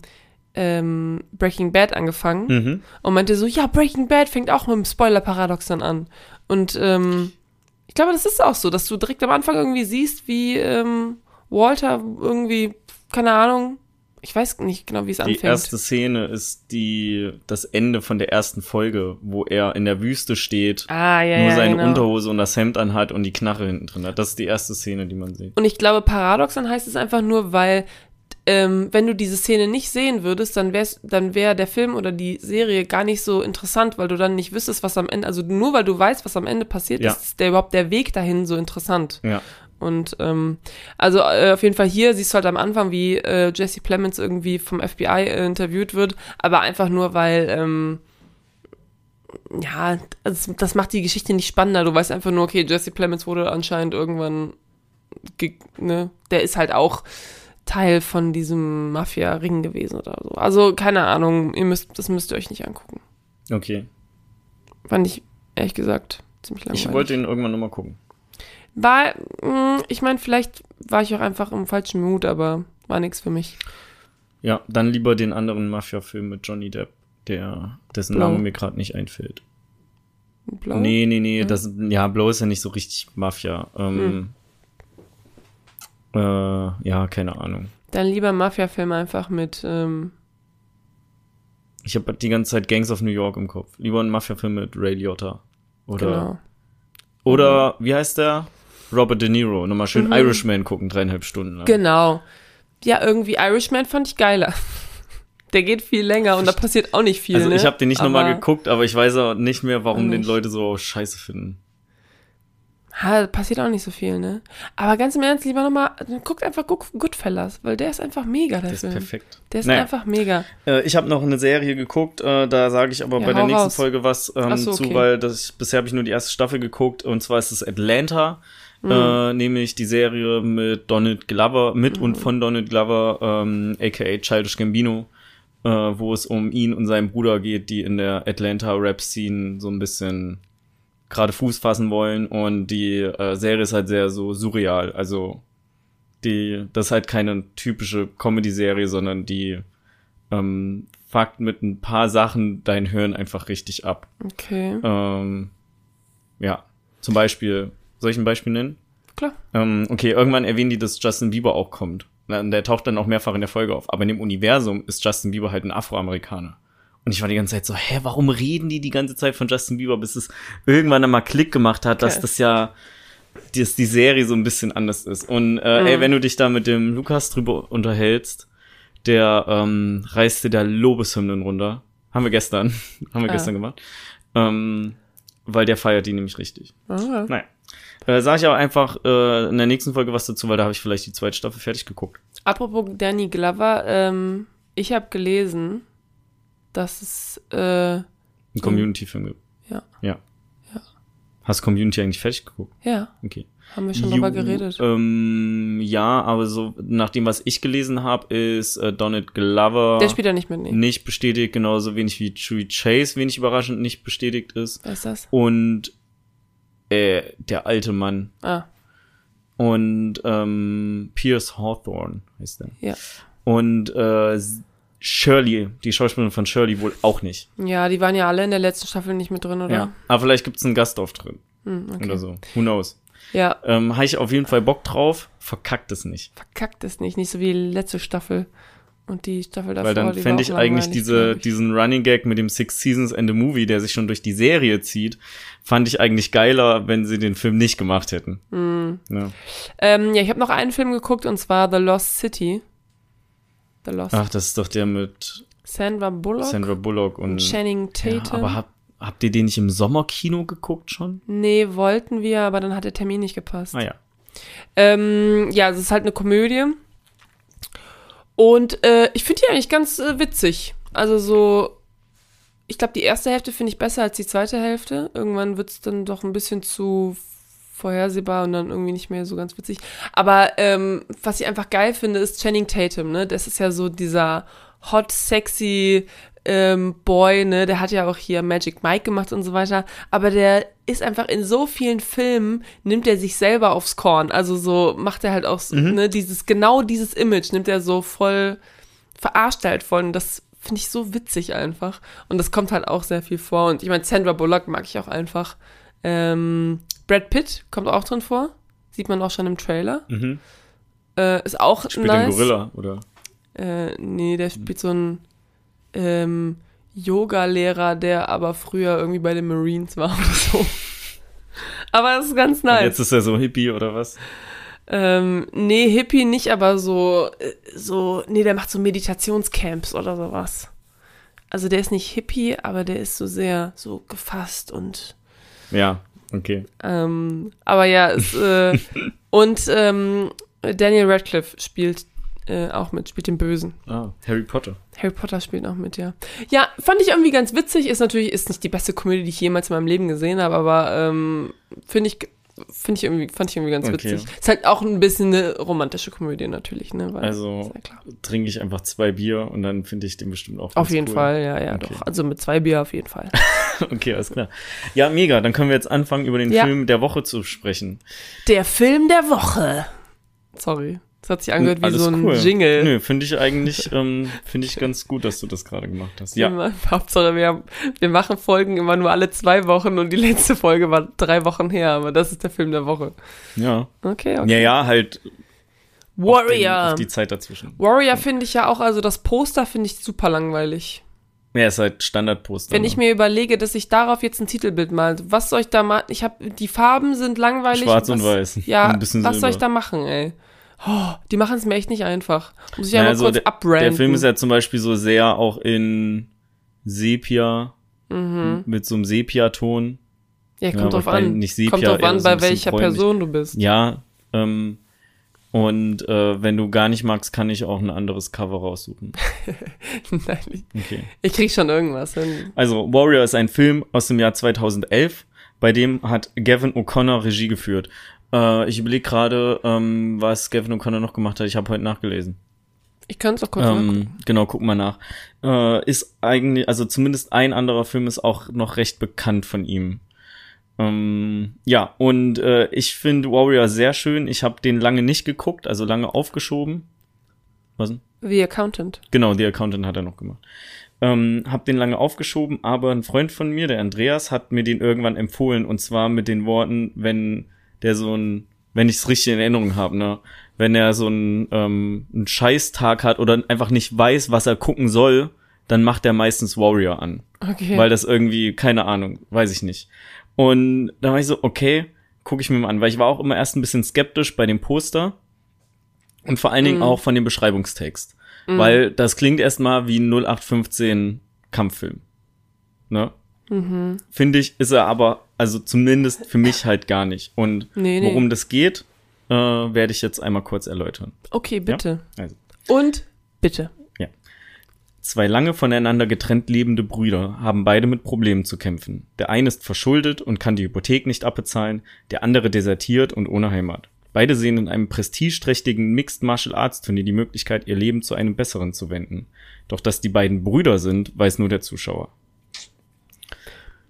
ähm, Breaking Bad angefangen Mhm. und meinte so, ja, Breaking Bad fängt auch mit dem Spoiler-Paradoxon an. Und ähm, ich glaube, das ist auch so, dass du direkt am Anfang irgendwie siehst, wie ähm, Walter irgendwie, keine Ahnung, ich weiß nicht genau, wie es Die anfängt. erste Szene ist die, das Ende von der ersten Folge, wo er in der Wüste steht, ah, ja, nur ja, seine genau. Unterhose und das Hemd anhat und die Knarre hinten drin hat. Das ist die erste Szene, die man sieht. Und ich glaube, Paradoxon heißt es einfach nur, weil ähm, wenn du diese Szene nicht sehen würdest, dann wär's, dann wäre der Film oder die Serie gar nicht so interessant, weil du dann nicht wüsstest, was am Ende, also nur weil du weißt, was am Ende passiert, Ja. ist der überhaupt der Weg dahin so interessant. Ja. Und ähm, also äh, auf jeden Fall hier siehst du halt am Anfang, wie äh, Jesse Plemons irgendwie vom FBI äh, interviewt wird, aber einfach nur, weil ähm, ja, das, das macht die Geschichte nicht spannender. Du weißt einfach nur, okay, Jesse Plemons wurde anscheinend irgendwann, ge ne, der ist halt auch Teil von diesem Mafia-Ring gewesen oder so. Also keine Ahnung, ihr müsst, das müsst ihr euch nicht angucken. Okay. Fand ich ehrlich gesagt ziemlich langweilig. Ich wollte ihn irgendwann nochmal gucken. War, mh, ich meine, vielleicht war ich auch einfach im falschen Mut, aber war nichts für mich. Ja, dann lieber den anderen Mafia-Film mit Johnny Depp, der, dessen Blau. Name mir gerade nicht einfällt. Blau? Nee, nee, nee, Ja. das, ja, Blow ist ja nicht so richtig Mafia. Ähm, äh, ja, keine Ahnung. Dann lieber Mafia-Film einfach mit, ähm, Ich habe die ganze Zeit Gangs of New York im Kopf. Lieber ein Mafia-Film mit Ray Liotta. Oder, genau. oder wie heißt der? Robert De Niro. Nochmal schön Mhm. Irishman gucken, dreieinhalb Stunden lang. Genau. Ja, irgendwie Irishman fand ich geiler. Der geht viel länger und da passiert auch nicht viel. also ne? ich habe den nicht nochmal geguckt, aber ich weiß auch nicht mehr, warum Auch den nicht. Leute so scheiße finden. Ha, passiert auch nicht so viel, ne? Aber ganz im Ernst, lieber nochmal, guckt einfach Good- Goodfellas, weil der ist einfach mega, der Der ist Film. perfekt. Der ist Naja. einfach mega. Äh, ich habe noch eine Serie geguckt, äh, da sage ich aber Ja, bei der nächsten raus. Folge was ähm, so, zu, okay. weil das, bisher habe ich nur die erste Staffel geguckt und zwar ist es Atlanta, Mhm. äh, nämlich die Serie mit Donald Glover, mit Mhm. und von Donald Glover, ähm, aka Childish Gambino, äh, wo es um ihn und seinen Bruder geht, die in der Atlanta Rap-Scene so ein bisschen gerade Fuß fassen wollen und die äh, Serie ist halt sehr so surreal, also die, das ist halt keine typische Comedy-Serie, sondern die ähm, fuckt mit ein paar Sachen dein Hirn einfach richtig ab. Okay, Ähm, ja, zum Beispiel, soll ich ein Beispiel nennen? klar. Ähm, okay, irgendwann erwähnen die, dass Justin Bieber auch kommt. Der taucht dann auch mehrfach in der Folge auf. Aber in dem Universum ist Justin Bieber halt ein Afroamerikaner. Und ich war die ganze Zeit so, hä, warum reden die die ganze Zeit von Justin Bieber, bis es irgendwann einmal Klick gemacht hat, dass Okay. das ja dass die Serie so ein bisschen anders ist. Und äh, Mhm. ey, wenn du dich da mit dem Lukas drüber unterhältst, der ähm, reißt dir da Lobeshymnen runter. Haben wir gestern, haben wir Ah. gestern gemacht. Ähm, weil der feiert die nämlich richtig. Ah. Naja. Äh, sag ich aber einfach äh, in der nächsten Folge was dazu, weil da habe ich vielleicht die zweite Staffel fertig geguckt. Apropos Danny Glover, ähm, ich habe gelesen, dass es äh, Ein Community-Film gibt. Ja. Ja. Hast Community eigentlich fertig geguckt? ja, Okay. haben wir schon Ju- drüber geredet. Ähm, ja, aber so nach dem, was ich gelesen habe, ist äh, Donald Glover Der spielt ja nicht mit, nee. nicht bestätigt, genauso wenig wie Chewie Chase, wenig überraschend nicht bestätigt ist. Wer ist das? Und äh, der alte Mann. Ah, Und ähm, Pierce Hawthorne heißt er. ja. Und äh, Shirley, die Schauspielerin von Shirley wohl auch nicht. Ja, die waren ja alle in der letzten Staffel nicht mit drin, oder? Ja. Aber vielleicht gibt's einen Gastauftritt Hm, okay. oder so. Who knows? Ja, Ähm, Habe ich auf jeden Fall Bock drauf. Verkackt es nicht. verkackt es nicht. Nicht so wie letzte Staffel. Und die Staffel davor, Weil dann fände ich eigentlich diese, ich. diesen Running Gag mit dem Six Seasons and a Movie, der sich schon durch die Serie zieht, fand ich eigentlich geiler, wenn sie den Film nicht gemacht hätten. Hm. Ja. Ähm, ja, ich habe noch einen Film geguckt und zwar The Lost City. The Lost. Ach, das ist doch der mit Sandra Bullock Sandra Bullock und. und Channing ja, Tatum. aber hab, habt ihr den nicht im Sommerkino geguckt schon? nee, wollten wir, aber dann hat der Termin nicht gepasst. Ah ja. Ähm, ja, es ist halt eine Komödie. Und äh, ich finde die eigentlich ganz äh, witzig. Also so, ich glaube, die erste Hälfte finde ich besser als die zweite Hälfte. Irgendwann wird es dann doch ein bisschen zu vorhersehbar und dann irgendwie nicht mehr so ganz witzig. Aber ähm, was ich einfach geil finde, ist Channing Tatum, ne? Das ist ja so dieser hot, sexy ähm, Boy, ne? Der hat ja auch hier Magic Mike gemacht und so weiter. Aber der ist einfach in so vielen Filmen, nimmt er sich selber aufs Korn. Also so macht er halt auch, so, ne? Dieses, genau dieses Image nimmt er so voll, verarscht er halt. Und das finde ich so witzig einfach. Und das kommt halt auch sehr viel vor. Und ich meine, Sandra Bullock mag ich auch einfach. Ähm, Brad Pitt kommt auch drin vor. Sieht man auch schon im Trailer. Mhm. Äh, ist auch Spielt nice. den Gorilla, oder? Äh, nee, der spielt so einen ähm, Yoga-Lehrer, der aber früher irgendwie bei den Marines war oder so. aber das ist ganz Und nice. jetzt ist er so Hippie oder was? Ähm, nee, Hippie nicht, aber so, äh, so, nee, der macht so Meditationscamps oder sowas. Also der ist nicht Hippie, aber der ist so sehr so gefasst und Ja, okay. ähm, aber ja, es, äh, und ähm, Daniel Radcliffe spielt äh, auch mit, spielt den Bösen. Ah, Harry Potter. Harry Potter spielt auch mit, ja. Ja, fand ich irgendwie ganz witzig. Ist natürlich, ist nicht die beste Komödie, die ich jemals in meinem Leben gesehen habe, aber ähm, finde ich, finde ich irgendwie, fand ich irgendwie ganz Okay. witzig. Ist halt auch ein bisschen eine romantische Komödie natürlich, ne? Weil, Also ja trinke ich einfach zwei Bier und dann finde ich den bestimmt auch Auf jeden cool. Fall, ja, ja, Okay. doch. Also mit zwei Bier auf jeden Fall. Okay, alles klar. Ja, mega. Dann können wir jetzt anfangen, über den Ja. Film der Woche zu sprechen. Der Film der Woche. Sorry. Das hat sich angehört wie so ein cool. Jingle. Nö, finde ich eigentlich, ähm, finde ich ganz gut, dass du das gerade gemacht hast. Ja, Immer- Hauptsache, wir, wir machen Folgen immer nur alle zwei Wochen und die letzte Folge war drei Wochen her, aber das ist der Film der Woche. ja. Okay, okay. Ja, ja, halt auf, den, Warrior. auf die Zeit dazwischen. Warrior finde ich ja auch, also das Poster finde ich super langweilig. Ja, ist halt Standardposter. Wenn ne? ich mir überlege, dass ich darauf jetzt ein Titelbild mal, was soll ich da machen? Ich habe die Farben sind langweilig. Schwarz was, und weiß. Ja, Ein bisschen was soll ich da machen, ey? Oh, die machen es mir echt nicht einfach. Muss ich Naja, ja mal also kurz der, der Film ist ja zum Beispiel so sehr auch in Sepia, mhm. mit so einem Sepia-Ton. Ja, Ja, kommt drauf wobei an. nicht Sepia, kommt drauf an, so bei welcher bräunlich. Person du bist. Ja, ähm, und äh, wenn du gar nicht magst, kann ich auch ein anderes Cover raussuchen. Nein, ich, Okay. ich krieg schon irgendwas hin. Also, Warrior ist ein Film aus dem Jahr 2011, bei dem hat Gavin O'Connor Regie geführt. Äh, ich überlege gerade, ähm, was Gavin O'Connor noch gemacht hat. Ich habe heute nachgelesen. Ich kann es auch kurz. Ähm, genau, guck mal nach. Äh, ist eigentlich, also zumindest ein anderer Film ist auch noch recht bekannt von ihm. Ähm, ja, und äh, ich finde Warrior sehr schön. Ich habe den lange nicht geguckt, also lange aufgeschoben. Was denn? The Accountant. Genau, The Accountant hat er noch gemacht. Ähm, hab den lange aufgeschoben, aber ein Freund von mir, der Andreas, hat mir den irgendwann empfohlen und zwar mit den Worten, wenn der so ein, wenn ich es richtig in Erinnerung habe, ne, wenn er so einen, ähm, einen Scheißtag hat oder einfach nicht weiß, was er gucken soll, dann macht er meistens Warrior an Okay. weil das irgendwie, keine Ahnung, weiß ich nicht. Und da war ich so, okay, gucke ich mir mal an, weil ich war auch immer erst ein bisschen skeptisch bei dem Poster und vor allen Dingen Mhm. auch von dem Beschreibungstext. Weil das klingt erstmal wie ein 0815 Kampffilm. Ne? Mhm. Finde ich, ist er aber, also zumindest für mich halt gar nicht. Und Nee, nee. worum das geht, äh, werde ich jetzt einmal kurz erläutern. Okay, bitte. Also, Und bitte. ja. Zwei lange voneinander getrennt lebende Brüder haben beide mit Problemen zu kämpfen. Der eine ist verschuldet und kann die Hypothek nicht abbezahlen, der andere desertiert und ohne Heimat. Beide sehen in einem prestigeträchtigen Mixed Martial Arts Turnier die Möglichkeit, ihr Leben zu einem besseren zu wenden. Doch dass die beiden Brüder sind, weiß nur der Zuschauer.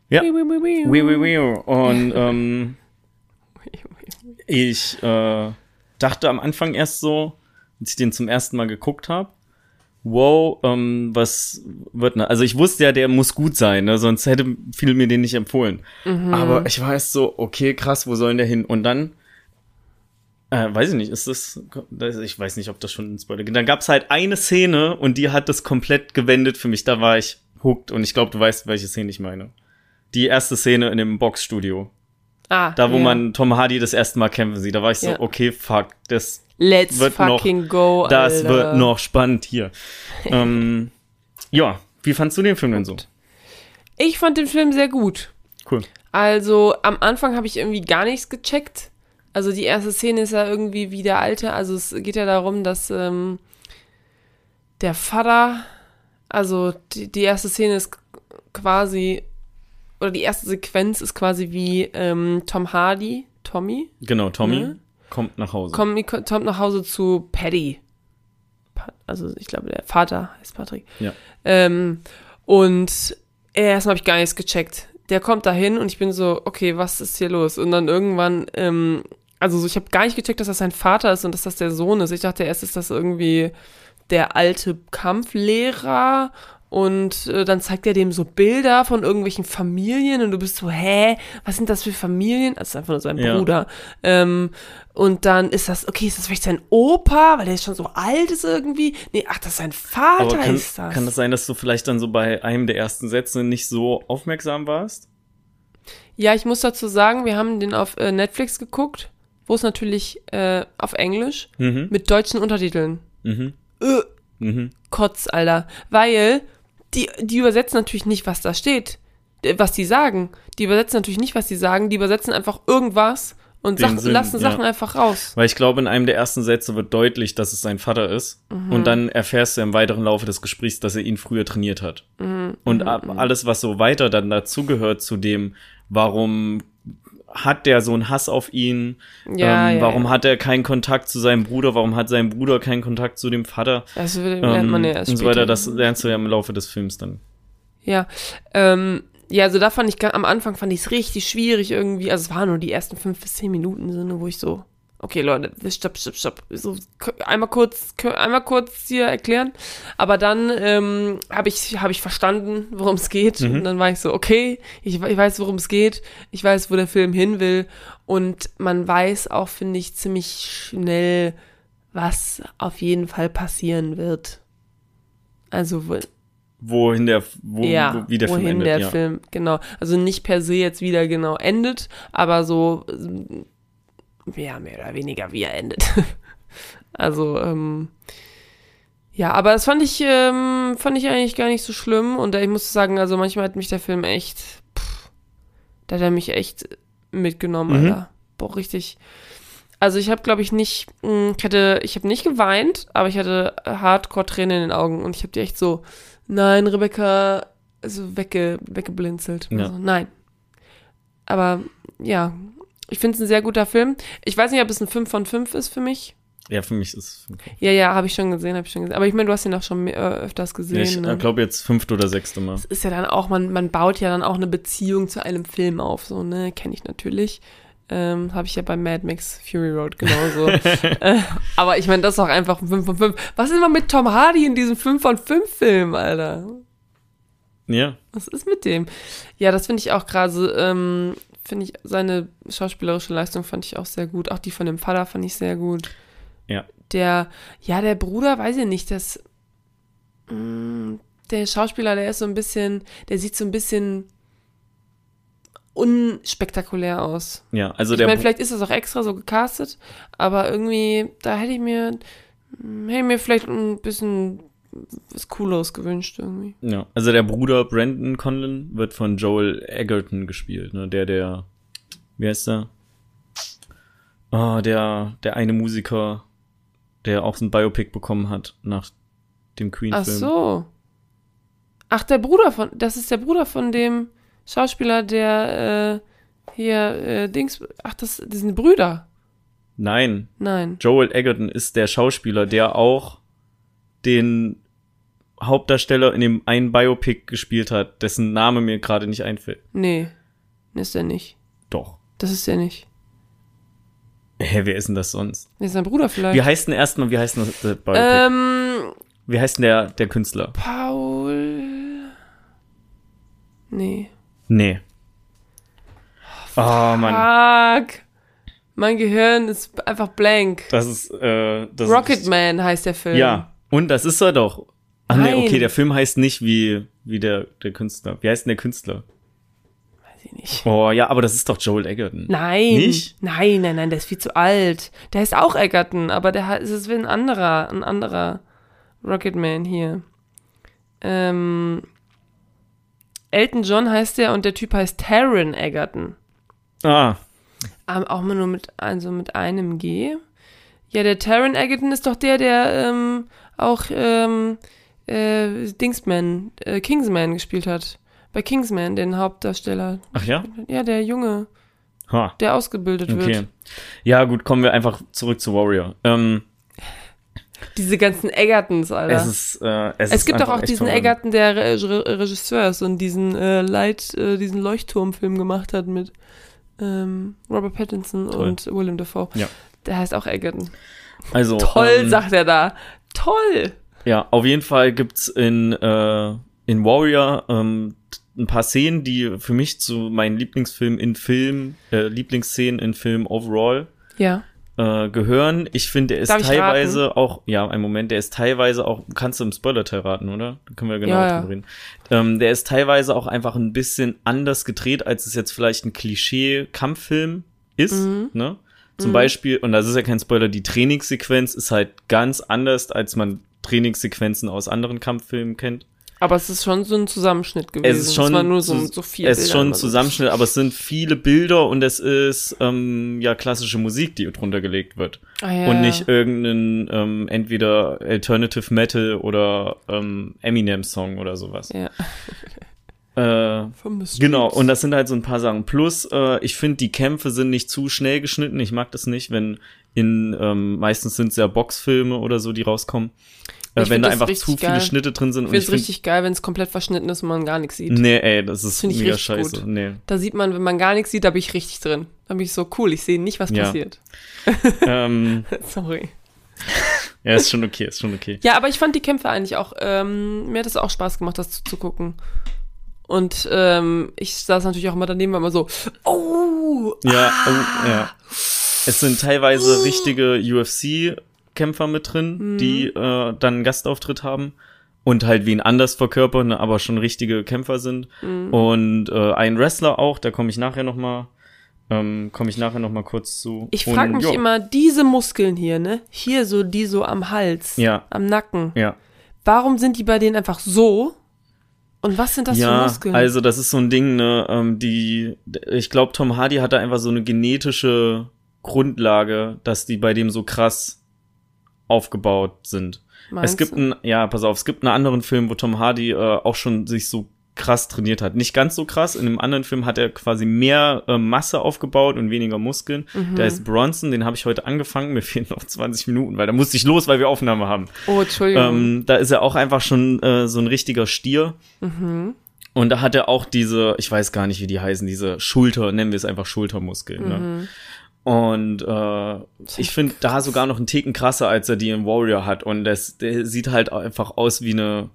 Ja. Wii, wii, wii. Und ähm, ich äh, dachte am Anfang erst so, als ich den zum ersten Mal geguckt habe, wow, ähm, was wird ne? Also ich wusste ja, der muss gut sein, ne? sonst hätte viele mir den nicht empfohlen. Aber ich war erst so, okay, krass, wo soll denn der hin? Und dann, äh, weiß ich nicht, ist das, ich weiß nicht, ob das schon ein Spoiler gibt. Dann gab's halt eine Szene und die hat das komplett gewendet für mich. Da war ich hooked und ich glaube, du weißt, welche Szene ich meine. Die erste Szene in dem Boxstudio. Ah, Da, wo ja. man Tom Hardy das erste Mal kämpfen sieht, da war ich so, Ja. okay, fuck, das, Let's wird noch- fucking go, das Alter. wird noch spannend hier. ähm, ja, wie fandst du den Film denn so? Ich fand den Film sehr gut. Cool. Also am Anfang habe ich irgendwie gar nichts gecheckt. Also die erste Szene ist ja irgendwie wie der alte. Also es geht ja darum, dass ähm, der Vater, also die, die erste Szene ist quasi, oder die erste Sequenz ist quasi wie ähm, Tom Hardy, Tommy, Genau, Tommy Ne? kommt nach Hause. kommt, kommt nach Hause zu Paddy. Pa- Also ich glaube, der Vater heißt Patrick. Ja. Ähm, und erstmal habe ich gar nichts gecheckt. Der kommt dahin und ich bin so, okay, was ist hier los? Und dann irgendwann, ähm, also so, ich habe gar nicht gecheckt, dass das sein Vater ist und dass das der Sohn ist. Ich dachte erst, ist das irgendwie der alte Kampflehrer und äh, dann zeigt er dem so Bilder von irgendwelchen Familien und du bist so, hä, was sind das für Familien? Das ist einfach nur sein Ja. Bruder. Ähm, und dann ist das, okay, ist das vielleicht sein Opa, weil der ist schon so alt ist irgendwie? Nee, ach, das ist sein Vater kann, ist das. kann das sein, dass du vielleicht dann so bei einem der ersten Sätze nicht so aufmerksam warst? Ja, ich muss dazu sagen, wir haben den auf äh, Netflix geguckt, wo es natürlich äh, auf Englisch Mhm. mit deutschen Untertiteln. Mhm. Äh, Mhm. Kotz, Alter. Weil die, die übersetzen natürlich nicht, was da steht, äh, was die sagen. Die übersetzen natürlich nicht, was die sagen. Die übersetzen einfach irgendwas und Den Sach Sinn, lassen ja. Sachen einfach raus. Weil ich glaube, in einem der ersten Sätze wird deutlich, dass es sein Vater ist. Mhm. Und dann erfährst du im weiteren Laufe des Gesprächs, dass er ihn früher trainiert hat. Mhm. Und ab, alles, was so weiter dann dazugehört zu dem, warum hat der so einen Hass auf ihn? Ja, ähm, ja, warum ja. hat er keinen Kontakt zu seinem Bruder? Warum hat sein Bruder keinen Kontakt zu dem Vater? Das lernt Ähm, man ja erst und so weiter. Das lernst du ja im Laufe des Films dann. Ja, ähm, ja, also da fand ich, am Anfang fand ich es richtig schwierig irgendwie, also es waren nur die ersten fünf bis zehn Minuten, so, ne, wo ich so, okay, Leute, stopp, stopp, stopp, so, einmal kurz, einmal kurz hier erklären, aber dann ähm, habe ich, habe ich verstanden, worum es geht und dann war ich so, okay, ich, ich weiß, worum es geht, ich weiß, wo der Film hin will und man weiß auch, finde ich, ziemlich schnell, was auf jeden Fall passieren wird. Also, wo- Wohin der, wo, ja, wie der wohin Film endet. der ja. Film, genau. Also nicht per se jetzt wieder genau endet, aber so, ja, mehr oder weniger wie er endet. also, ähm, ja, aber das fand ich, ähm, fand ich eigentlich gar nicht so schlimm und ich muss sagen, also manchmal hat mich der Film echt, pff, da hat er mich echt mitgenommen, Mhm. Alter. Boah, richtig. Also ich habe, glaube ich, nicht, mh, ich hatte, ich habe nicht geweint, aber ich hatte Hardcore-Tränen in den Augen und ich habe die echt so, nein, Rebecca, so wegge, weggeblinzelt. Ja. Also, nein. Aber ja, ich finde es ein sehr guter Film. Ich weiß nicht, ob es ein 5 von 5 ist für mich. Ja, für mich ist es. Ja, ja, habe ich schon gesehen, habe ich schon gesehen. Aber ich meine, du hast ihn auch schon mehr, äh, öfters gesehen. Ja, ich ne? glaube jetzt fünfte oder sechste Mal. Das ist ja dann auch, man, man baut ja dann auch eine Beziehung zu einem Film auf, so, ne, kenne ich natürlich. Ähm, habe ich ja bei Mad Max Fury Road genauso. äh, aber ich meine, das ist auch einfach ein 5 von 5. Was ist immer mit Tom Hardy in diesem 5 von 5 Film, Alter? Ja. Was ist mit dem? Ja, das finde ich auch gerade, ähm, finde ich, seine schauspielerische Leistung fand ich auch sehr gut. Auch die von dem Vater fand ich sehr gut. Ja. Der, ja, der Bruder, weiß ich nicht, das, mh, der Schauspieler, der ist so ein bisschen, der sieht so ein bisschen unspektakulär aus. Ja, also Ich der meine, vielleicht ist das auch extra so gecastet, aber irgendwie, da hätte ich mir, hätte ich mir vielleicht ein bisschen was Cooleres gewünscht irgendwie. Ja, also der Bruder Brandon Conlon wird von Joel Egerton gespielt, ne? Der, der, wie heißt der? Oh, der, der eine Musiker, der auch so ein Biopic bekommen hat nach dem Ach Queen-Film. so. Ach, der Bruder von, das ist der Bruder von dem Schauspieler, der äh, hier äh, Dings, ach, das, das sind Brüder. Nein, Nein. Joel Egerton ist der Schauspieler, der auch den Hauptdarsteller in dem einen Biopic gespielt hat, dessen Name mir gerade nicht einfällt. Nee, ist er nicht. Doch. Das ist er nicht. Hä, wer ist denn das sonst? Nee, ist sein Bruder vielleicht. Wie heißt denn erstmal, wie heißt denn das äh, Biopic? ähm, wie heißt denn der, der Künstler? Paul. Nee. Nee. Oh, Mann. Fuck. Mein Gehirn ist einfach blank. Das ist, äh, das Rocketman heißt der Film. Ja, und das ist er doch. Ach nee, Nein. okay, der Film heißt nicht wie, wie der, der Künstler. Wie heißt denn der Künstler? Weiß ich nicht. Oh, ja, aber das ist doch Joel Egerton. Nein. Nicht? Nein, nein, nein, der ist viel zu alt. Der ist auch Egerton, aber der hat, es ist wie ein anderer, ein anderer Rocketman hier. Ähm, Elton John heißt der und der Typ heißt Taron Egerton. Ah, Ähm, auch mal nur mit, also mit einem G. Ja, der Taron Egerton ist doch der, der ähm, auch ähm, äh, Dingsman, äh, Kingsman gespielt hat. Bei Kingsman, den Hauptdarsteller. ach ja? Ja, der Junge, Ha, der ausgebildet okay. wird. Ja, gut, kommen wir einfach zurück zu Warrior. Ähm, Diese ganzen Egertons, Alter. es ist, äh, es, Es gibt doch auch diesen verrückt. Egerton, der Re Re Regisseur ist und diesen äh, Light, äh, diesen Leuchtturmfilm gemacht hat mit ähm, Robert Pattinson Toll. und Willem Dafoe. Ja. Der heißt auch Egerton. Also, Toll, ähm, sagt er da. Toll. Ja, auf jeden Fall gibt's in, äh, in Warrior ähm, ein paar Szenen, die für mich zu meinen Lieblingsfilmen in Film, äh, Lieblingsszenen in Film overall Ja. äh, gehören. Ich finde, der ist Darf teilweise auch, ja, ein Moment, der ist teilweise auch, kannst du im Spoiler-Teil raten, oder? Da können wir genau Ja, ja. drüber reden. Ähm, der ist teilweise auch einfach ein bisschen anders gedreht, als es jetzt vielleicht ein Klischee-Kampffilm ist, Mhm. ne? Zum Beispiel, und das ist ja kein Spoiler, die Trainingssequenz ist halt ganz anders, als man Trainingssequenzen aus anderen Kampffilmen kennt. Aber es ist schon so ein Zusammenschnitt gewesen. Es ist schon, war nur so, so vier es ist Bilder schon ein. Zusammenschnitt, aber es sind viele Bilder und es ist ähm, ja klassische Musik, die drunter gelegt wird. Ah, ja. Und nicht irgendein ähm, entweder Alternative Metal oder ähm, Eminem Song oder sowas. Ja. Äh, genau, und das sind halt so ein paar Sachen. Plus, äh, ich finde, die Kämpfe sind nicht zu schnell geschnitten. Ich mag das nicht, wenn in, ähm, meistens sind es ja Boxfilme oder so, die rauskommen. Äh, wenn da das einfach zu viele geil. Schnitte drin sind. Ich finde es richtig geil, wenn es komplett verschnitten ist und man gar nichts sieht. Nee, ey, das ist ich mega scheiße. gut. Nee. Da sieht man, wenn man gar nichts sieht, da bin ich richtig drin. Da bin ich so cool, ich sehe nicht, was Ja. passiert. ähm, Sorry. ja, ist schon okay, ist schon okay. Ja, aber ich fand die Kämpfe eigentlich auch, ähm, mir hat es auch Spaß gemacht, das zuzugucken. Und ähm, ich saß natürlich auch immer daneben, war immer so, oh, Ja, ah. oh, ja. Es sind teilweise richtige UFC-Kämpfer mit drin, Mhm. die äh, dann einen Gastauftritt haben und halt wen anders verkörpern, aber schon richtige Kämpfer sind. Mhm. Und äh, ein Wrestler auch, da komme ich nachher noch mal, ähm, komme ich nachher noch mal kurz zu. Ich frage mich ja, immer, diese Muskeln hier, ne? Hier so, die so am Hals, Ja. am Nacken. Ja, Warum sind die bei denen einfach so? Und was sind das für ja, Muskeln? also das ist so ein Ding, ne, ähm, die, ich glaube, Tom Hardy hatte einfach so eine genetische Grundlage, dass die bei dem so krass aufgebaut sind. Meinst es gibt du? einen, ja, pass auf, es gibt einen anderen Film, wo Tom Hardy äh, auch schon sich so krass trainiert hat. Nicht ganz so krass. In einem anderen Film hat er quasi mehr äh, Masse aufgebaut und weniger Muskeln. Mhm. Der ist Bronson, den habe ich heute angefangen. Mir fehlen noch 20 Minuten, weil da musste ich los, weil wir Aufnahme haben. Oh, Entschuldigung. Ähm, da ist er auch einfach schon äh, so ein richtiger Stier. Mhm. Und da hat er auch diese, ich weiß gar nicht, wie die heißen, diese Schulter, nennen wir es einfach Schultermuskeln. Ne? Mhm. Und äh, ich finde da sogar noch einen Ticken krasser, als er die im Warrior hat. Und das, der sieht halt einfach aus wie eine,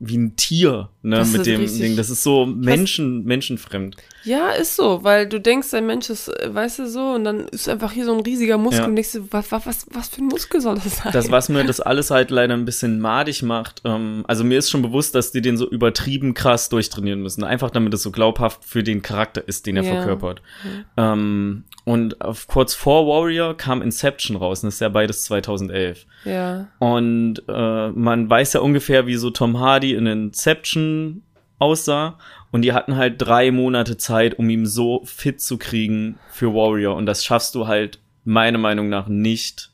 wie ein Tier, ne, Das mit dem richtig- Ding. Das ist so Menschen, menschenfremd. Ja, ist so, weil du denkst, ein Mensch ist, äh, weißt du so, und dann ist einfach hier so ein riesiger Muskel Ja. und denkst du, was, was, was, was für ein Muskel soll das sein? Das, was mir das alles halt leider ein bisschen madig macht, ähm, also mir ist schon bewusst, dass die den so übertrieben krass durchtrainieren müssen. Einfach damit es so glaubhaft für den Charakter ist, den er Ja. verkörpert. Ähm, und auf, kurz vor Warrior kam Inception raus, und das ist ja beides 2011. ja, Und äh, man weiß ja ungefähr, wie so Tom Hardy in Inception aussah. Und die hatten halt drei Monate Zeit, um ihn so fit zu kriegen für Warrior. Und das schaffst du halt meiner Meinung nach nicht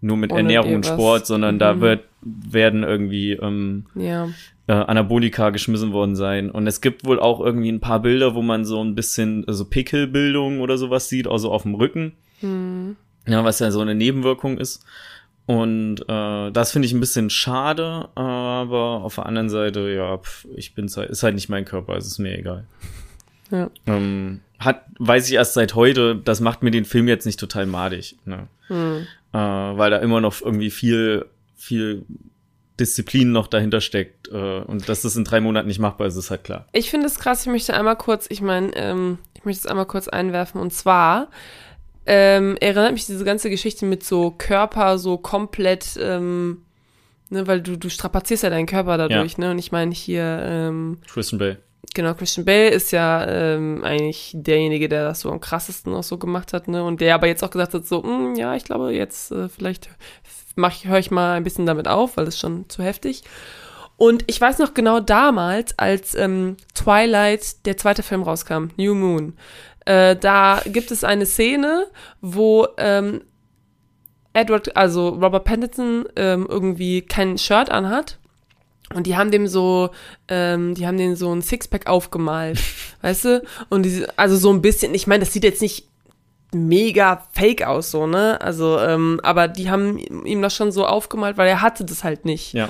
nur mit Ohne Ernährung und. Sport, sondern da Mhm. wird, werden irgendwie ähm, ja. äh, Anabolika geschmissen worden sein. Und es gibt wohl auch irgendwie ein paar Bilder, wo man so ein bisschen so Pickelbildung oder sowas sieht, also auf dem Rücken. Hm. Ja, was ja so eine Nebenwirkung ist. Und äh, das finde ich ein bisschen schade, aber auf der anderen Seite, ja, pf, ich bin's halt, ist halt nicht mein Körper, es ist mir egal. Ja. Ähm, hat, weiß ich erst seit heute, das macht mir den Film jetzt nicht total madig, ne? Hm. äh, weil da immer noch irgendwie viel, viel Disziplin noch dahinter steckt äh, und dass das in drei Monaten nicht machbar ist, ist halt klar. Ich finde es krass, ich möchte einmal kurz, ich meine, ähm, ich möchte es einmal kurz einwerfen und zwar ähm, erinnert mich diese ganze Geschichte mit so Körper so komplett, ähm, ne, weil du, du strapazierst ja deinen Körper dadurch, ne? Und ich meine hier, ähm, Christian Bale. genau, Christian Bale ist ja ähm, eigentlich derjenige, der das so am krassesten auch so gemacht hat, ne? Und der aber jetzt auch gesagt hat, so, "Mm, ja, ich glaube, jetzt äh, vielleicht ich, höre ich mal ein bisschen damit auf, weil ist schon zu heftig. Und ich weiß noch genau damals, als ähm, Twilight, der zweite Film rauskam, New Moon, äh, da gibt es eine Szene, wo ähm, Edward, also Robert Pattinson, ähm, irgendwie kein Shirt anhat. Und die haben dem so, ähm, die haben den so ein Sixpack aufgemalt, weißt du? Und diese, also so ein bisschen, ich meine, das sieht jetzt nicht mega fake aus, so, ne? Also, ähm, aber die haben ihm das schon so aufgemalt, weil er hatte das halt nicht. Ja.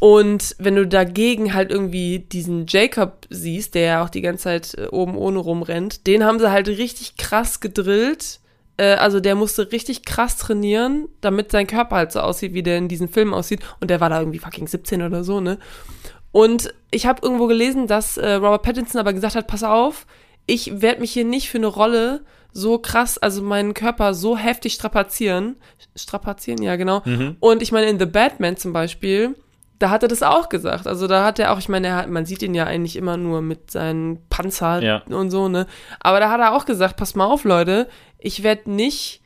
Und wenn du dagegen halt irgendwie diesen Jacob siehst, der ja auch die ganze Zeit äh, oben ohne rumrennt, den haben sie halt richtig krass gedrillt. Äh, also der musste richtig krass trainieren, damit sein Körper halt so aussieht, wie der in diesen Filmen aussieht. Und der war da irgendwie fucking 17 oder so, ne? Und ich habe irgendwo gelesen, dass äh, Robert Pattinson aber gesagt hat, pass auf, ich werde mich hier nicht für eine Rolle so krass, also meinen Körper so heftig strapazieren. Strapazieren, ja, genau. Mhm. Und ich meine, in The Batman zum Beispiel, da hat er das auch gesagt. Also da hat er auch, ich meine, er hat, man sieht ihn ja eigentlich immer nur mit seinen Panzer Ja. und so, ne? Aber da hat er auch gesagt, pass mal auf, Leute, ich werde nicht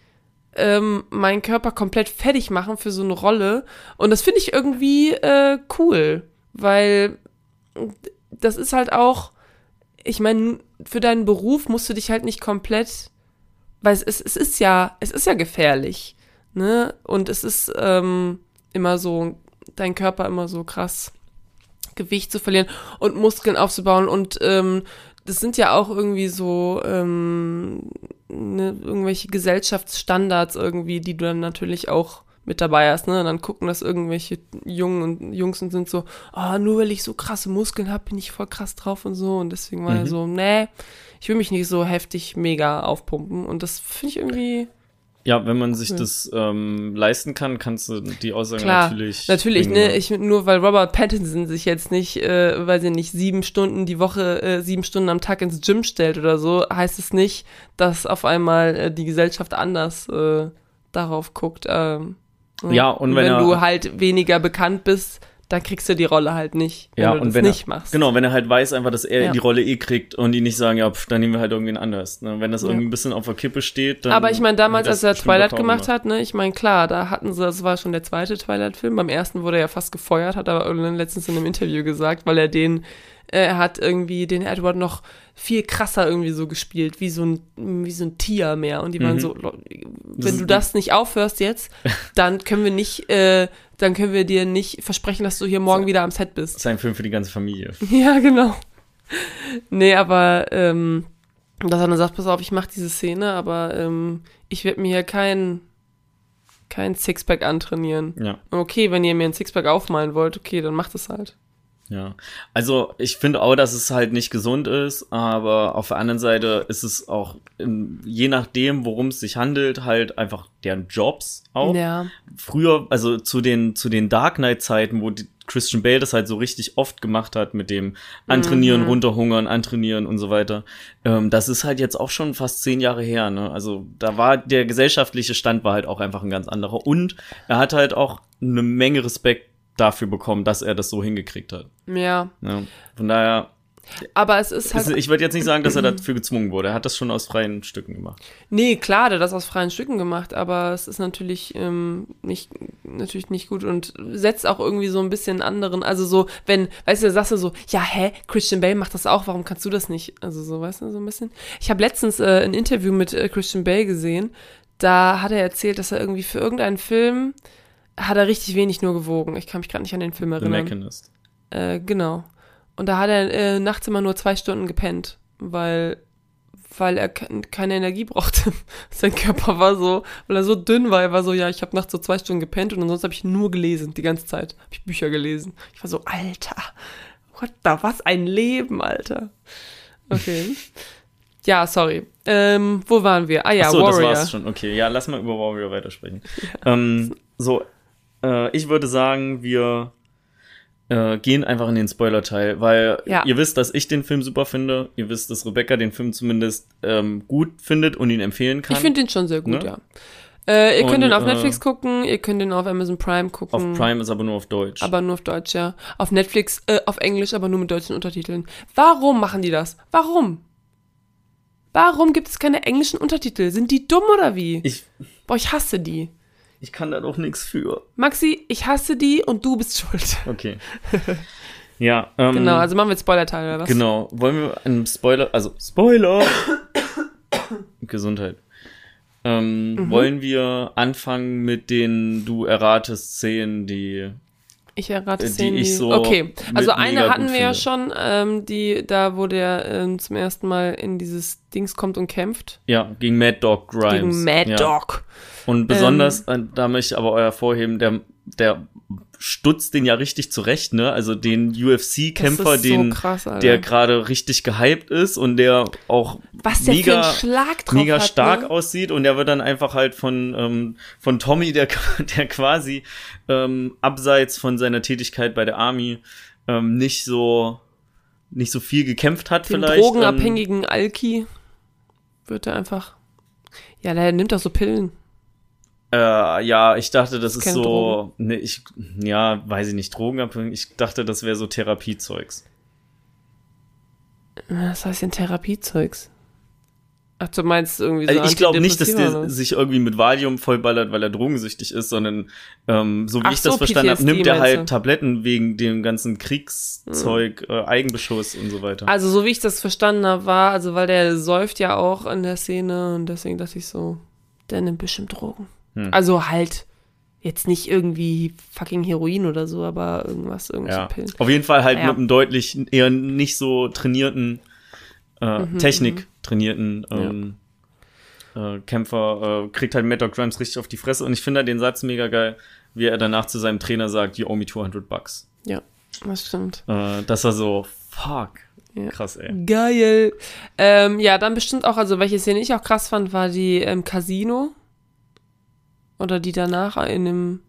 ähm, meinen Körper komplett fertig machen für so eine Rolle. Und das finde ich irgendwie äh, cool, weil das ist halt auch, ich meine, für deinen Beruf musst du dich halt nicht komplett, weil es, es, es ist ja, es ist ja gefährlich, ne? Und es ist ähm, immer so, dein Körper immer so krass Gewicht zu verlieren und Muskeln aufzubauen und ähm, das sind ja auch irgendwie so ähm, ne, irgendwelche Gesellschaftsstandards irgendwie, die du dann natürlich auch mit dabei hast, ne? Und dann gucken das irgendwelche Jungen und Jungs und sind so, ah, nur weil ich so krasse Muskeln habe, bin ich voll krass drauf und so. Und deswegen war er Mhm. so, nee, ich will mich nicht so heftig mega aufpumpen. Und das finde ich irgendwie Ja, wenn man sich Cool. das ähm, leisten kann, kannst du die Aussage Klar, natürlich. Natürlich, bringen, ne? Ich, nur weil Robert Pattinson sich jetzt nicht, äh, weiß ich nicht, sieben Stunden die Woche, äh, sieben Stunden am Tag ins Gym stellt oder so, heißt es nicht, dass auf einmal äh, die Gesellschaft anders äh, darauf guckt. Ähm, ne? Ja, und wenn wenn er- du halt weniger bekannt bist, dann kriegst du die Rolle halt nicht, wenn Ja, du und das wenn nicht er, machst. Genau, wenn er halt weiß einfach, dass er Ja. die Rolle eh kriegt und die nicht sagen, ja, pf, dann nehmen wir halt irgendwen anders. Ne? Wenn das Ja. irgendwie ein bisschen auf der Kippe steht, dann. Aber ich meine, damals, als er Twilight gemacht hat, ne, ich meine, klar, da hatten sie, das war schon der zweite Twilight-Film. Beim ersten wurde er ja fast gefeuert, hat aber irgendwann letztens in einem Interview gesagt, weil er den, er hat irgendwie den Edward noch viel krasser irgendwie so gespielt, wie so ein, wie so ein Tier mehr. Und die waren Mhm. so, "Lo- Das wenn du das nicht aufhörst jetzt, dann können wir nicht, äh, dann können wir dir nicht versprechen, dass du hier morgen So. wieder am Set bist. Das ist ein Film für die ganze Familie. Ja, genau. Nee, aber ähm, dass er dann sagt, pass auf, ich mache diese Szene, aber ähm, ich werde mir hier kein, kein Sixpack antrainieren. Ja. Okay, wenn ihr mir ein Sixpack aufmalen wollt, okay, dann macht es halt. Ja, also ich finde auch, dass es halt nicht gesund ist, aber auf der anderen Seite ist es auch, je nachdem, worum es sich handelt, halt einfach deren Jobs auch. Ja. Früher, also zu den, zu den Dark Knight-Zeiten, wo die, Christian Bale das halt so richtig oft gemacht hat mit dem Antrainieren, Mhm. runterhungern, antrainieren und so weiter. Ähm, das ist halt jetzt auch schon fast zehn Jahre her, ne? Also da war der gesellschaftliche Stand war halt auch einfach ein ganz anderer. Und er hat halt auch eine Menge Respekt dafür bekommen, dass er das so hingekriegt hat. Ja. Ja, von daher, Aber es ist halt. ich würde jetzt nicht sagen, dass er dafür gezwungen wurde. Er hat das schon aus freien Stücken gemacht. Nee, klar, der hat das aus freien Stücken gemacht, aber es ist natürlich ähm, nicht natürlich nicht gut und setzt auch irgendwie so ein bisschen anderen, also so, wenn, weißt du, sagst du so, ja, hä, Christian Bale macht das auch, warum kannst du das nicht? Also so, weißt du, so ein bisschen. Ich habe letztens äh, ein Interview mit äh, Christian Bale gesehen, da hat er erzählt, dass er irgendwie für irgendeinen Film hat er richtig wenig nur gewogen. Ich kann mich gerade nicht an den Film The erinnern. Mechanist. Äh, genau. Und da hat er äh, nachts immer nur zwei Stunden gepennt, weil, weil er ke keine Energie brauchte. Sein Körper war so, weil er so dünn war, er war so, ja, ich habe nachts so zwei Stunden gepennt und ansonsten habe ich nur gelesen, die ganze Zeit. Habe ich Bücher gelesen. Ich war so, Alter, what the, was ein Leben, Alter. Okay. ja, sorry. Ähm, wo waren wir? Ah ja, Ach so, das Warrior. war's schon. Okay, ja, lass mal über Warrior weitersprechen. Ähm, so, äh, ich würde sagen, wir äh, gehen einfach in den Spoiler-Teil, weil Ja. ihr wisst, dass ich den Film super finde. Ihr wisst, dass Rebecca den Film zumindest ähm, gut findet und ihn empfehlen kann. Ich finde den schon sehr gut, Ne? ja. Äh, ihr könnt Und, ihn auf äh, Netflix gucken, ihr könnt ihn auf Amazon Prime gucken. auf Prime ist aber nur auf Deutsch. Aber nur auf Deutsch, ja. Auf Netflix, äh, auf Englisch, aber nur mit deutschen Untertiteln. Warum machen die das? Warum? Warum gibt es keine englischen Untertitel? Sind die dumm oder wie? ich, Boah, ich hasse die. Ich kann da doch nichts für. Maxi, ich hasse die und du bist schuld. Okay. ja, ähm, Genau, also machen wir Spoiler-Teil oder was? Genau. Wollen wir einen Spoiler, also Spoiler! Gesundheit. Ähm, Mhm. Wollen wir anfangen mit den du erratest Szenen, die. Ich errate Die Szenen. ich so okay, also eine hatten wir ja schon, ähm, die, da wo der ähm, zum ersten Mal in dieses Dings kommt und kämpft. Ja, gegen Mad Dog Grimes. Gegen Mad ja. Dog. Und besonders, äh, da möchte ich aber euer vorheben, der, der stutzt den ja richtig zurecht, ne? Also den UFC-Kämpfer, ist den, so krass, der gerade richtig gehypt ist und der auch der mega, mega hat, stark ne? aussieht und der wird dann einfach halt von, ähm, von Tommy, der, der quasi ähm, abseits von seiner Tätigkeit bei der Army ähm, nicht so nicht so viel gekämpft hat Den vielleicht. ähm, drogenabhängigen Alki wird er einfach. Ja, der nimmt doch so Pillen. Äh, ja, ich dachte, das ist Kennt so, Drogen. ne, ich, ja, weiß ich nicht, drogenabhängig. Ich dachte, das wäre so Therapiezeugs. Was heißt denn Therapiezeugs? Ach, du meinst irgendwie so Also ich glaube nicht, dass der sich irgendwie mit Valium vollballert, weil er drogensüchtig ist, sondern ähm, so wie Ach ich das so, verstanden habe, nimmt er halt du? Tabletten wegen dem ganzen Kriegszeug, äh, Eigenbeschuss und so weiter. Also so wie ich das verstanden habe, war, also weil der säuft ja auch in der Szene und deswegen dachte ich so, der nimmt bestimmt Drogen. Hm. Also halt jetzt nicht irgendwie fucking Heroin oder so, aber irgendwas, irgendwelche ja. Pillen. Auf jeden Fall halt Ja. mit einem deutlich eher nicht so trainierten, äh, Mhm, Technik trainierten ähm, äh, Kämpfer, äh, kriegt halt Mad Dog Grimes richtig auf die Fresse und ich finde halt den Satz mega geil, wie er danach zu seinem Trainer sagt, you owe me 200 bucks. Ja, das stimmt. Äh, das war so, fuck. Ja. Krass, ey. Geil. Ähm, ja, dann bestimmt auch, also welche Szene ich auch krass fand, war die im Casino. Oder die danach in dem.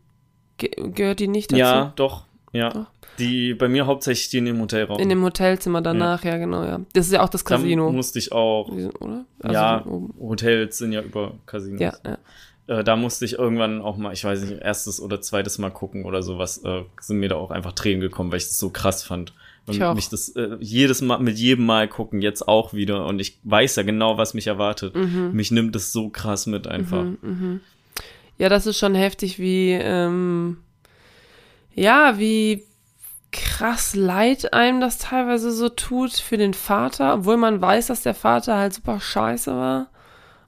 Ge gehört die nicht dazu? Ja, doch, ja. Doch. Die bei mir hauptsächlich die in dem Hotelraum. In dem Hotelzimmer danach, ja. genau, ja. Das ist ja auch das da Casino. musste ich auch, Oder? Also ja. Hotels sind ja über Casinos. Ja, ja. Äh, da musste ich irgendwann auch mal, ich weiß nicht, erstes oder zweites Mal gucken oder sowas, äh, sind mir da auch einfach Tränen gekommen, weil ich das so krass fand. Und Ich auch. mich das äh, jedes Mal, mit jedem Mal gucken, jetzt auch wieder. Und ich weiß ja genau, was mich erwartet. Mich nimmt es so krass mit einfach. Mhm. Ja, das ist schon heftig, wie, ähm, ja, wie krass leid einem das teilweise so tut für den Vater, obwohl man weiß, dass der Vater halt super scheiße war.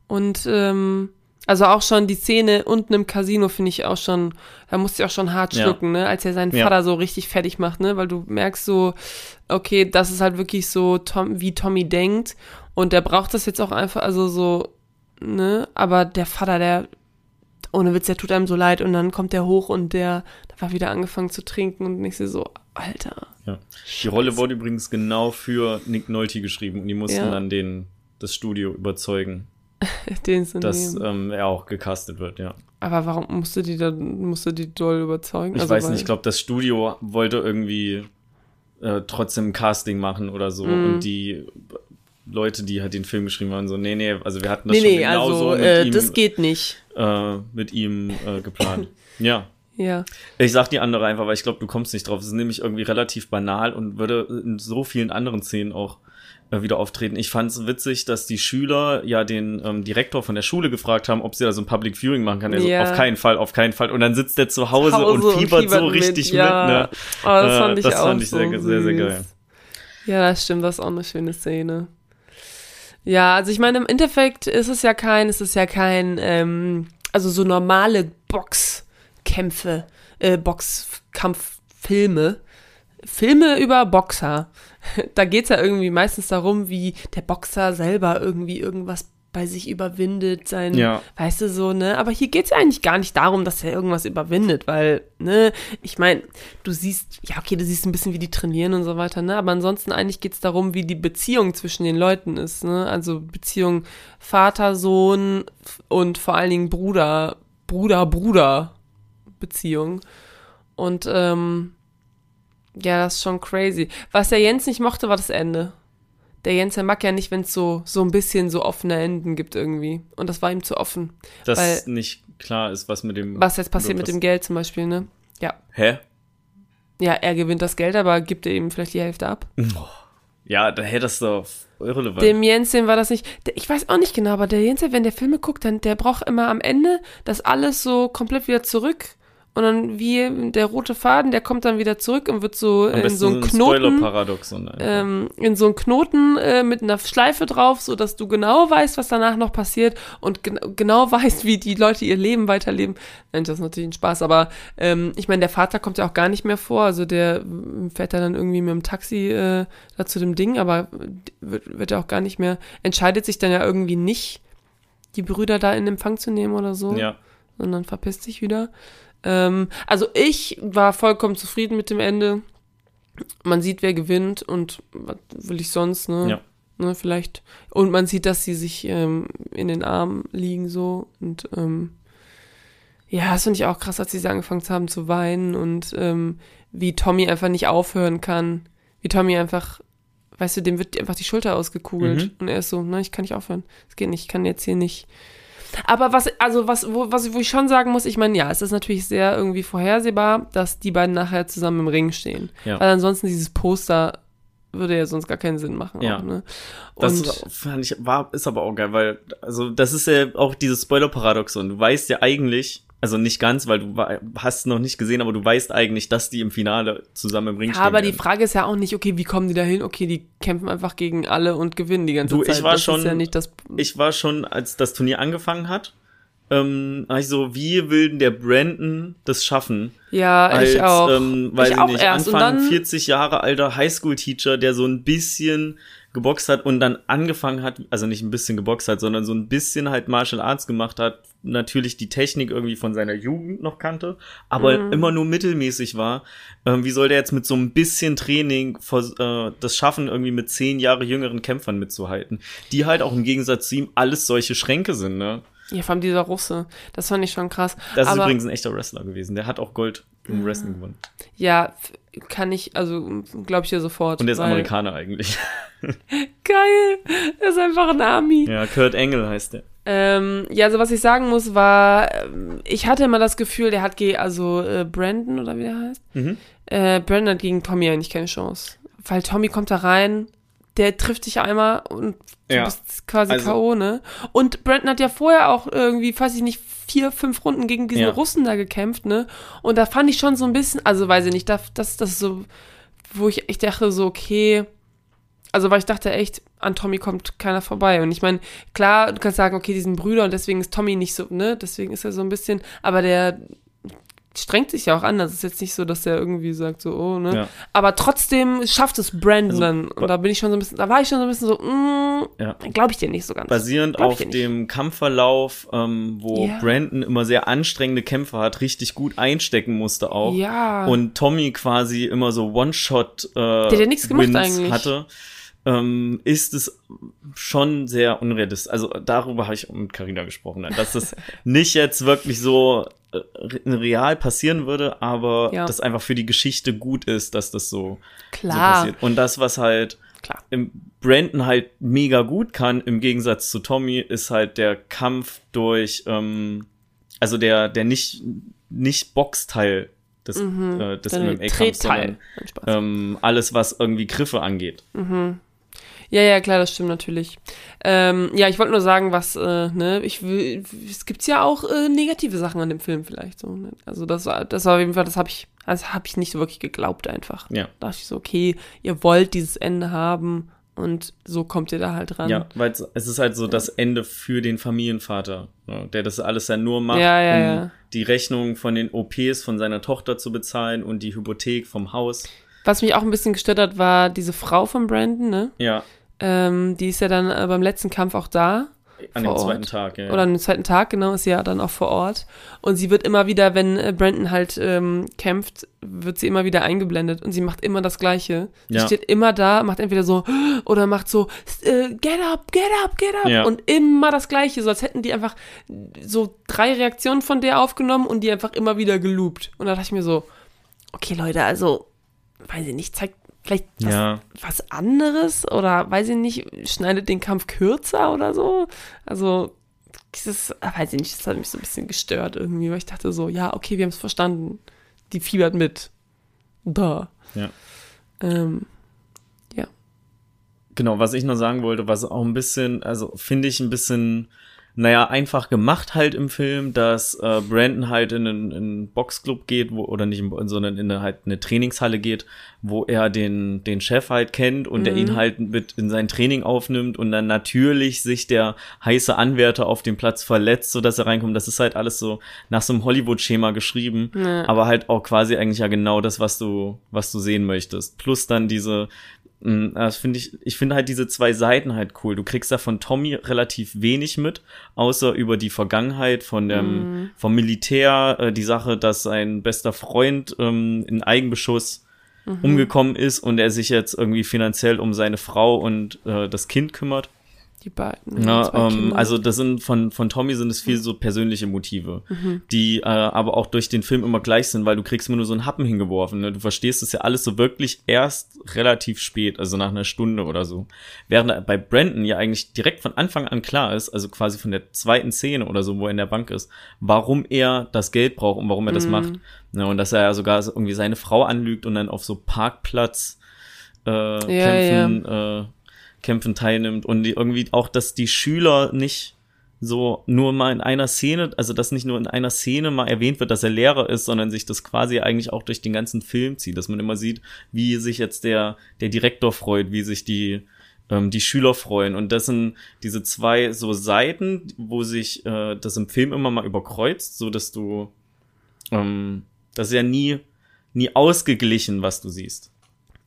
Und, ähm, also auch schon die Szene unten im Casino finde ich auch schon, da musste ich auch schon hart Ja. schlucken, ne, als er seinen Ja. Vater so richtig fertig macht, ne, weil du merkst so, okay, das ist halt wirklich so, Tom, wie Tommy denkt und der braucht das jetzt auch einfach, also so, ne, aber der Vater, der ohne Witz, der tut einem so leid und dann kommt der hoch und der, da war wieder angefangen zu trinken und ich sehe so, Alter. Ja. Die Rolle wurde übrigens genau für Nick Nolte geschrieben und die mussten Ja. dann den, das Studio überzeugen, dass ähm, er auch gecastet wird, ja. Aber warum musste die da, musste die doll überzeugen? Ich Also, weiß nicht, ich glaube, das Studio wollte irgendwie äh, trotzdem ein Casting machen oder so. Mhm. Und die Leute, die halt den Film geschrieben haben, so, nee, nee, also wir hatten das Nee, schon nee, genau also so mit äh, ihm, das geht nicht. äh, mit ihm äh, geplant. ja. Ja. Ich sag die andere einfach, weil ich glaube, du kommst nicht drauf. Es ist nämlich irgendwie relativ banal und würde in so vielen anderen Szenen auch äh, wieder auftreten. Ich fand es witzig, dass die Schüler ja den ähm, Direktor von der Schule gefragt haben, ob sie da so ein Public Viewing machen kann. Er so, Ja. auf keinen Fall, auf keinen Fall. Und dann sitzt der zu Hause, Hause und fiebert so richtig mit. ja. ne? Oh, das Äh, fand ich das auch fand ich so sehr, sehr, sehr geil. Ja, das stimmt, das ist auch eine schöne Szene. Ja, also ich meine, im Endeffekt ist es ja kein, ist es ja kein, ähm, also so normale Boxkämpfe, äh, Boxkampffilme, Filme über Boxer. Da geht's ja irgendwie meistens darum, wie der Boxer selber irgendwie irgendwas bei sich überwindet, sein, Ja. weißt du so, ne? Aber hier geht's ja eigentlich gar nicht darum, dass er irgendwas überwindet, weil, ne, ich meine, du siehst, ja, okay, du siehst ein bisschen, wie die trainieren und so weiter, ne? Aber ansonsten eigentlich geht's darum, wie die Beziehung zwischen den Leuten ist, ne? Also Beziehung Vater, Sohn und vor allen Dingen Bruder, Bruder, Bruder Beziehung. Und, ähm, ja, das ist schon crazy. Was der Jens nicht mochte, war das Ende. Der Jens, der mag ja nicht, wenn es so, so ein bisschen so offene Enden gibt irgendwie. Und das war ihm zu offen. Dass nicht klar ist, was mit dem. Was jetzt passiert mit dem Geld zum Beispiel, ne? Ja. Hä? Ja, er gewinnt das Geld, aber gibt er ihm vielleicht die Hälfte ab. Ja, da hätte das doch irrelevant. Dem Jensen war das nicht. Der, ich weiß auch nicht genau, aber der Jensen, wenn der Filme guckt, dann der braucht immer am Ende das alles so komplett wieder zurück. Und dann wie der rote Faden, der kommt dann wieder zurück und wird so in so einen ein Knoten. Ähm, in so einen Knoten äh, mit einer Schleife drauf, so dass du genau weißt, was danach noch passiert und gen genau weißt, wie die Leute ihr Leben weiterleben. Nein, das ist natürlich ein Spaß, aber ähm, ich meine, der Vater kommt ja auch gar nicht mehr vor, also der äh, fährt ja dann irgendwie mit dem Taxi äh, da zu dem Ding, aber wird, wird ja auch gar nicht mehr, entscheidet sich dann ja irgendwie nicht, die Brüder da in Empfang zu nehmen oder so ja. sondern verpisst sich wieder. Ähm, also ich war vollkommen zufrieden mit dem Ende. Man sieht, wer gewinnt und was will ich sonst, ne? Ja. Ne, vielleicht. Und man sieht, dass sie sich ähm, in den Armen liegen so und ähm, ja, das finde ich auch krass, als sie angefangen haben zu weinen und ähm, wie Tommy einfach nicht aufhören kann. Wie Tommy einfach, weißt du, dem wird einfach die Schulter ausgekugelt Mhm. und er ist so, ne, ich kann nicht aufhören. Es geht nicht, ich kann jetzt hier nicht. Aber was, also was, wo, was, wo ich schon sagen muss, ich meine, ja, es ist natürlich sehr irgendwie vorhersehbar, dass die beiden nachher zusammen im Ring stehen. Ja. Weil ansonsten dieses Poster würde ja sonst gar keinen Sinn machen. Ja. Auch, ne? Das fand ich, war, ist aber auch geil, weil, also, das ist ja auch dieses Spoiler-Paradoxon. Du weißt ja eigentlich, also nicht ganz, weil du hast noch nicht gesehen, aber du weißt eigentlich, dass die im Finale zusammen im Ring ja, stehen. aber die werden. Frage ist ja auch nicht, okay, wie kommen die da hin? Okay, die kämpfen einfach gegen alle und gewinnen die ganze Du, ich Zeit. war das schon- ja nicht das. ich war schon, als das Turnier angefangen hat, ähm, war ich so, wie will denn der Brandon das schaffen? Ja, als, ich auch. ähm, weiß ich ich, auch nicht, erst. Und Anfang dann, 40 Jahre alter Highschool-Teacher, der so ein bisschen geboxt hat und dann angefangen hat, also nicht ein bisschen geboxt hat, sondern so ein bisschen halt Martial Arts gemacht hat, natürlich die Technik irgendwie von seiner Jugend noch kannte, aber Mhm. immer nur mittelmäßig war. Ähm, wie soll der jetzt mit so ein bisschen Training äh, das schaffen, irgendwie mit zehn Jahre jüngeren Kämpfern mitzuhalten, die halt auch im Gegensatz zu ihm alles solche Schränke sind, ne? ja, vor allem dieser Russe. Das fand ich schon krass. Das ist aber, übrigens ein echter Wrestler gewesen. Der hat auch Gold im Wrestling gewonnen. Ja, kann ich, also glaube ich dir sofort. Und der ist Amerikaner eigentlich. Geil! Er ist einfach ein Army. Ja, Kurt Engel heißt der. Ähm, ja, also was ich sagen muss, war, ähm, ich hatte immer das Gefühl, der hat gegen, also äh, Brandon oder wie der heißt, Mhm. äh, Brandon hat gegen Tommy eigentlich keine Chance. Weil Tommy kommt da rein, der trifft dich einmal und du Ja. bist quasi Also- K.O., ne? Und Brandon hat ja vorher auch irgendwie, weiß ich nicht, vier, fünf Runden gegen diesen Ja. Russen da gekämpft, ne? Und da fand ich schon so ein bisschen, also weiß ich nicht, das, das, das ist so, wo ich echt dachte so, okay, also weil ich dachte echt, an Tommy kommt keiner vorbei. Und ich meine, klar, du kannst sagen, okay, die sind Brüder und deswegen ist Tommy nicht so, ne? Deswegen ist er so ein bisschen, aber der strengt sich ja auch an. Das ist jetzt nicht so, dass er irgendwie sagt so, oh, ne? Ja. Aber trotzdem schafft es Brandon Also, dann. Und da bin ich schon so ein bisschen, da war ich schon so ein bisschen so, mm, Ja. glaube ich dir nicht so ganz. basierend auf dem Kampfverlauf, ähm, wo Ja. Brandon immer sehr anstrengende Kämpfe hat, richtig gut einstecken musste auch. Ja. Und Tommy quasi immer so One-Shot äh, hat ja nichts gemacht Wins eigentlich. hatte, ähm, ist es schon sehr unrealistisch. Also darüber habe ich mit Carina gesprochen, ne? dass es nicht jetzt wirklich so äh, re- real passieren würde, aber Ja. das einfach für die Geschichte gut ist, dass das so, so Klar. passiert. Und das, was halt Klar. im Brandon halt mega gut kann, im Gegensatz zu Tommy, ist halt der Kampf durch, ähm, also der, der nicht, nicht Boxteil des, äh, des MMA-Kampfs, sondern ähm, alles, was irgendwie Griffe angeht. Ja, ja, klar, das stimmt natürlich. Ähm, ja, ich wollte nur sagen, was, äh, ne, ich will, es gibt ja auch äh, negative Sachen an dem Film vielleicht so. Ne? Also das war, das war auf jeden Fall, das habe ich, das habe ich nicht so wirklich geglaubt einfach. Ja. Da dachte ich so, okay, ihr wollt dieses Ende haben und so kommt ihr da halt ran. Ja, weil es- ist halt so das Ende für den Familienvater, ne, der das alles ja nur macht, Ja, ja, um ja. die Rechnung von den OPs von seiner Tochter zu bezahlen und die Hypothek vom Haus. Was mich auch ein bisschen gestört hat, war diese Frau von Brandon, ne? Ja, Ähm, die ist ja dann äh, beim letzten Kampf auch da. an dem zweiten Ort. Tag. Ja, Oder an dem zweiten Tag, genau, ist sie ja dann auch vor Ort. Und sie wird immer wieder, wenn äh, Brandon halt ähm, kämpft, wird sie immer wieder eingeblendet und sie macht immer das Gleiche. Sie Ja. steht immer da, macht entweder so oder macht so, äh, get up, get up, get up Ja. und immer das Gleiche, so als hätten die einfach so drei Reaktionen von der aufgenommen und die einfach immer wieder geloopt. Und da dachte ich mir so, okay Leute, also, weiß ich nicht, zeigt vielleicht was, ja. was anderes oder weiß ich nicht, schneidet den Kampf kürzer oder so. Also, das, weiß ich nicht, das hat mich so ein bisschen gestört irgendwie, weil ich dachte so, ja, okay, wir haben es verstanden. Die fiebert mit. Da. Ja. Ähm, Genau, was ich noch sagen wollte, was auch ein bisschen, also finde ich ein bisschen, naja, einfach gemacht halt im Film, dass äh, Brandon halt in einen, in einen Boxclub geht, wo, oder nicht, in, sondern in eine, halt eine Trainingshalle geht, wo er den, den Chef halt kennt und der ihn halt mit in sein Training aufnimmt und dann natürlich sich der heiße Anwärter auf dem Platz verletzt, sodass er reinkommt. Das ist halt alles so nach so einem Hollywood-Schema geschrieben, Ja. aber halt auch quasi eigentlich ja genau das, was du, was du sehen möchtest. Plus dann diese, Das finde ich, ich finde halt diese zwei Seiten halt cool. Du kriegst da von Tommy relativ wenig mit, außer über die Vergangenheit von dem, vom Militär, äh, die Sache, dass sein bester Freund ähm, in Eigenbeschuss umgekommen ist und er sich jetzt irgendwie finanziell um seine Frau und äh, das Kind kümmert. Die beiden. Ja, zwei ähm, also das sind von, von Tommy sind es viel so persönliche Motive, die äh, aber auch durch den Film immer gleich sind, weil du kriegst immer nur so einen Happen hingeworfen. Ne? Du verstehst es ja alles so wirklich erst relativ spät, also nach einer Stunde oder so. Während bei Brandon ja eigentlich direkt von Anfang an klar ist, also quasi von der zweiten Szene oder so, wo er in der Bank ist, warum er das Geld braucht und warum er das macht. Ne? Und dass er ja sogar so irgendwie seine Frau anlügt und dann auf so Parkplatz äh, Kämpfen, Äh, Kämpfen teilnimmt und irgendwie auch, dass die Schüler nicht so nur mal in einer Szene, also dass nicht nur in einer Szene mal erwähnt wird, dass er Lehrer ist, sondern sich das quasi eigentlich auch durch den ganzen Film zieht, dass man immer sieht, wie sich jetzt der, der Direktor freut, wie sich die, ähm, die Schüler freuen. Und das sind diese zwei so Seiten, wo sich äh, das im Film immer mal überkreuzt, so dass du, ähm, das ist ja nie, nie ausgeglichen, was du siehst.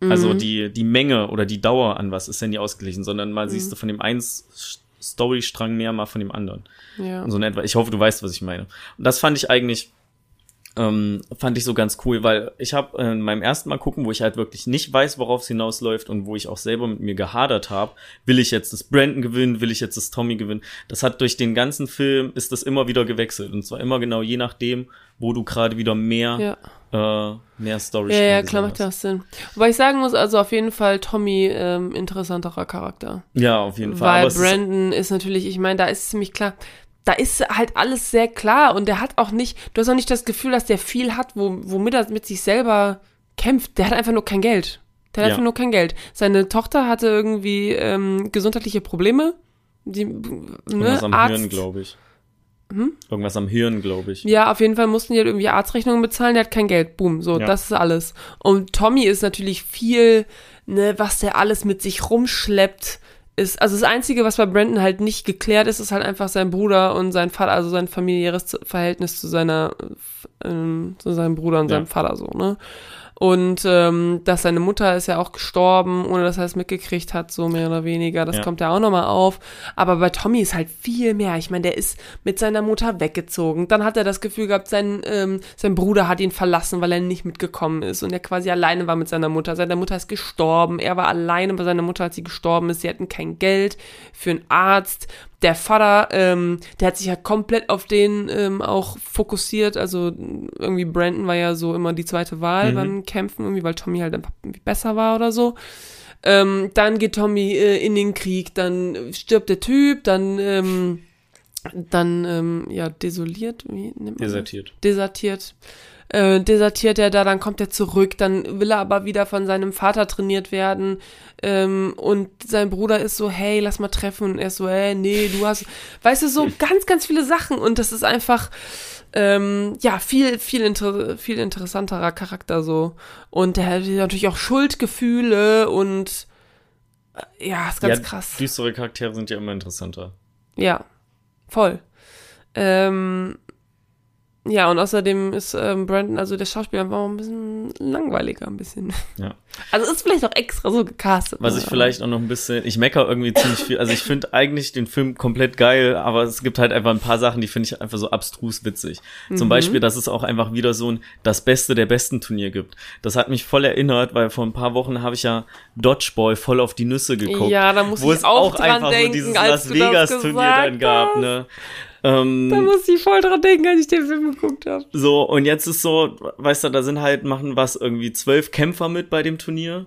Also die, die Menge oder die Dauer an was ist ja nie ausgeglichen, sondern mal siehst du von dem einen Storystrang mehr, mal von dem anderen. ja. So in etwa. Ich hoffe, du weißt, was ich meine. Und das fand ich eigentlich, ähm, fand ich so ganz cool, weil ich habe äh, in meinem ersten Mal gucken, wo ich halt wirklich nicht weiß, worauf es hinausläuft und wo ich auch selber mit mir gehadert habe, will ich jetzt das Brandon gewinnen, will ich jetzt das Tommy gewinnen. Das hat durch den ganzen Film ist das immer wieder gewechselt und zwar immer genau je nachdem, wo du gerade wieder mehr, ja. äh, mehr Story Ja, ja, klar macht das Sinn. Wobei ich sagen muss, also auf jeden Fall Tommy ähm, interessanterer Charakter. Ja, auf jeden Fall. Weil es ist- Brandon ist, natürlich, ich meine, da ist ziemlich klar, da ist halt alles sehr klar und der hat auch nicht, du hast auch nicht das Gefühl, dass der viel hat, wo, womit er mit sich selber kämpft. Der hat einfach nur kein Geld. Der hat Ja. einfach nur kein Geld. Seine Tochter hatte irgendwie ähm, gesundheitliche Probleme. Die, Irgendwas ne, am Arzt, Hirn, glaube ich. Irgendwas am Hirn, glaube ich. Ja, auf jeden Fall mussten die halt irgendwie Arztrechnungen bezahlen, der hat kein Geld. Boom, so, Ja. das ist alles. Und Tommy ist natürlich viel, ne, was der alles mit sich rumschleppt, ist, also das Einzige, was bei Brandon halt nicht geklärt ist, ist halt einfach sein Bruder und sein Vater, also sein familiäres Verhältnis zu seiner, ähm, zu seinem Bruder und Ja. seinem Vater so, ne? Und ähm, dass seine Mutter ist ja auch gestorben, ohne dass er es mitgekriegt hat, so mehr oder weniger. Das Ja. kommt ja auch nochmal auf. Aber bei Tommy ist halt viel mehr. Ich meine, der ist mit seiner Mutter weggezogen. Dann hat er das Gefühl gehabt, sein, ähm, sein Bruder hat ihn verlassen, weil er nicht mitgekommen ist und er quasi alleine war mit seiner Mutter. Seine Mutter ist gestorben. Er war alleine bei seiner Mutter, als sie gestorben ist. Sie hatten kein Geld für einen Arzt. Der Vater, ähm, der hat sich ja komplett auf den ähm, auch fokussiert. Also irgendwie Brandon war ja so immer die zweite Wahl Mhm. beim Kämpfen, irgendwie, weil Tommy halt einfach besser war oder so. Ähm, dann geht Tommy äh, in den Krieg, dann stirbt der Typ, dann, ähm, dann, ähm, ja, desoliert, wie nennt man das? Desertiert. desertiert. Äh, desertiert er da, dann kommt er zurück, dann will er aber wieder von seinem Vater trainiert werden. Ähm, und sein Bruder ist so, hey, lass mal treffen. Und er ist so, hey, nee, du hast, weißt du, so ganz, ganz viele Sachen. Und das ist einfach, ähm, ja, viel, viel, inter viel interessanterer Charakter so. Und der hat natürlich auch Schuldgefühle und äh, ja, ist ganz ja, krass. Düstere Charaktere sind ja immer interessanter. Ja, voll. Ähm, ja, und außerdem ist ähm, Brandon, also der Schauspieler, einfach auch ein bisschen langweiliger, ein bisschen. Ja. Also ist vielleicht auch extra so gecastet. Was ne, ich aber- vielleicht auch noch ein bisschen, ich mecker irgendwie ziemlich viel. Also ich finde eigentlich den Film komplett geil, aber es gibt halt einfach ein paar Sachen, die finde ich einfach so abstrus witzig. Mhm. Zum Beispiel, dass es auch einfach wieder so ein das Beste der besten Turnier gibt. Das hat mich voll erinnert, weil vor ein paar Wochen habe ich ja Dodgeball voll auf die Nüsse geguckt. Ja, da muss wo ich es auch auch einfach denken, so dieses Las Vegas Turnier dann gab, ne? Ähm, Da muss ich voll dran denken, als ich den Film geguckt habe. so, und jetzt ist so, weißt du, da sind halt, machen was, irgendwie zwölf Kämpfer mit bei dem Turnier.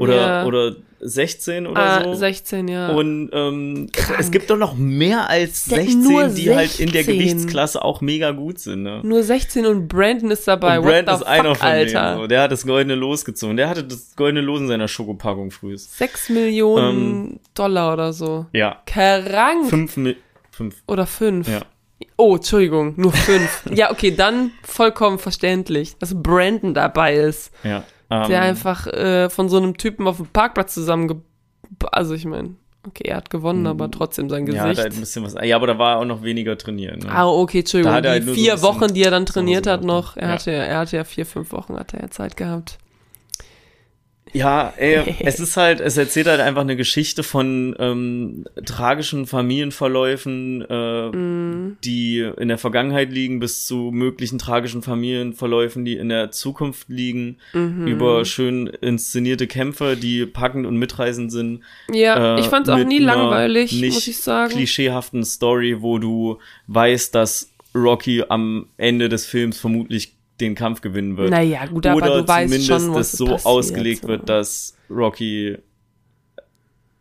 Oder, Ja. oder 16 oder Ah, so. 16, ja. Und ähm, es, Krank. es gibt doch noch mehr als Der- 16, nur die halt in der 16. Gewichtsklasse auch mega gut sind. Ne? Nur 16 und Brandon ist dabei. Und What Brand the ist einer fuck, von Alter. denen. So. Der hat das goldene Los gezogen. Der hatte das goldene Los in seiner Schokopackung früh. 6 Millionen Dollar oder so. Ja. Krank. Fünf, Mi fünf. Oder 5. Ja. Oh, Entschuldigung, nur 5. ja, okay, dann vollkommen verständlich, dass Brandon dabei ist. Ja. Ähm, der einfach äh, von so einem Typen auf dem Parkplatz zusammen, also ich meine, okay, er hat gewonnen, aber trotzdem sein Mhm. ja, hat Gesicht. halt ein bisschen was. Ja, aber da war er auch noch weniger trainieren. Ne? ah, okay, Entschuldigung, halt die so vier bisschen Wochen, die er dann trainiert hat noch, gemacht, er ja. hatte, ja- er hatte ja vier, fünf Wochen, hat er ja Zeit gehabt. Ja, ey, es ist halt, es erzählt halt einfach eine Geschichte von ähm, tragischen Familienverläufen, äh, Mm. die in der Vergangenheit liegen, bis zu möglichen tragischen Familienverläufen, die in der Zukunft liegen, Mhm. über schön inszenierte Kämpfe, die packend und mitreißend sind. Ja, äh, ich fand es auch nie langweilig, nicht muss ich sagen. klischeehaften Story, wo du weißt, dass Rocky am Ende des Films vermutlich den Kampf gewinnen wird. Naja, gut, aber Oder du weißt zumindest schon, was das so passiert, ausgelegt wird, dass Rocky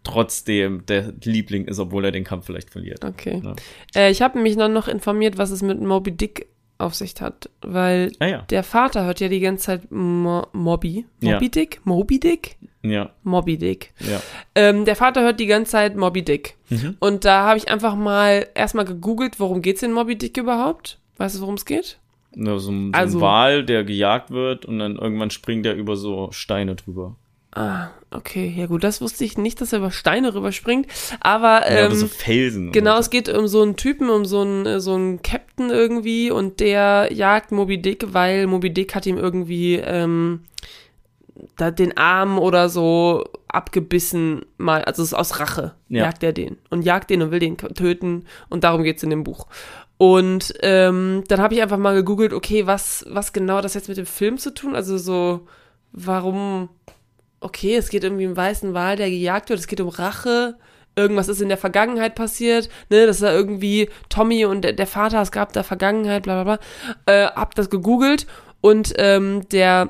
trotzdem der Liebling ist, obwohl er den Kampf vielleicht verliert. Okay. Ja. Äh, ich habe mich dann noch informiert, was es mit Moby Dick auf sich hat, weil Ah ja, der Vater hört ja die ganze Zeit Mo Moby. Ja. Moby Dick? Moby Dick? ja, Moby Dick. ja. Ähm, der Vater hört die ganze Zeit Moby Dick. Mhm. Und da habe ich einfach mal erstmal gegoogelt, worum geht's in Moby Dick überhaupt? Weißt du, worum es geht? Ja, so, ein, so Also- ein Wal, der gejagt wird und dann irgendwann springt er über so Steine drüber. Ah, okay. Ja gut, das wusste ich nicht, dass er über Steine rüberspringt. Aber, ja, ähm, oder so Felsen. Genau, oder es geht um so einen Typen, um so einen, äh, so einen Captain irgendwie und der jagt Moby Dick, weil Moby Dick hat ihm irgendwie ähm, da den Arm oder so abgebissen mal, also es ist aus Rache, Ja. jagt er den und jagt den und will den töten und darum geht's in dem Buch. Und ähm, dann habe ich einfach mal gegoogelt, okay, was, was genau das jetzt mit dem Film zu tun? Also so, warum, okay, es geht irgendwie um weißen Wal, der gejagt wird, es geht um Rache, irgendwas ist in der Vergangenheit passiert, ne, dass da irgendwie Tommy und der, der Vater, es gab da Vergangenheit, bla bla bla, äh, hab das gegoogelt und ähm, der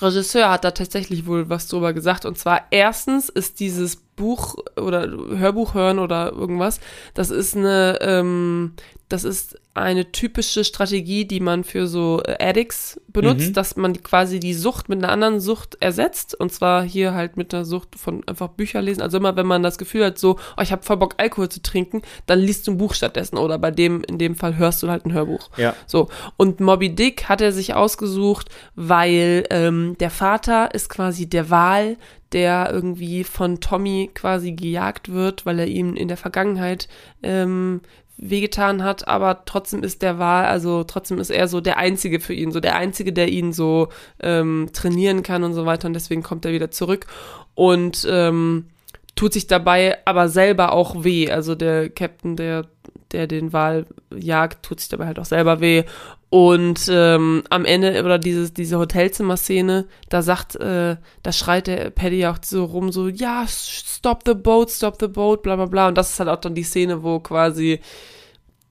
Regisseur hat da tatsächlich wohl was drüber gesagt. Und zwar erstens ist dieses Buch oder Hörbuch hören oder irgendwas, das ist eine, ähm, das ist eine typische Strategie, die man für so Addicts benutzt, Mhm. dass man quasi die Sucht mit einer anderen Sucht ersetzt. Und zwar hier halt mit einer Sucht von einfach Bücher lesen. Also immer, wenn man das Gefühl hat, so, oh, ich habe voll Bock, Alkohol zu trinken, dann liest du ein Buch stattdessen. Oder bei dem, in dem Fall hörst du halt ein Hörbuch. Ja. So, und Moby Dick hat er sich ausgesucht, weil ähm, der Vater ist quasi der Wal, der irgendwie von Tommy quasi gejagt wird, weil er ihm in der Vergangenheit ähm, wehgetan hat, aber trotzdem ist der Wahl, also trotzdem ist er so der Einzige für ihn, so der Einzige, der ihn so ähm, trainieren kann und so weiter. Und deswegen kommt er wieder zurück. Und ähm, tut sich dabei aber selber auch weh. Also der Captain, der, der den Wal jagt, tut sich dabei halt auch selber weh. Und ähm, am Ende, oder dieses, diese Hotelzimmer-Szene, da sagt, äh, da schreit der Paddy auch so rum, so, ja, stop the boat, stop the boat, bla bla bla. Und das ist halt auch dann die Szene, wo quasi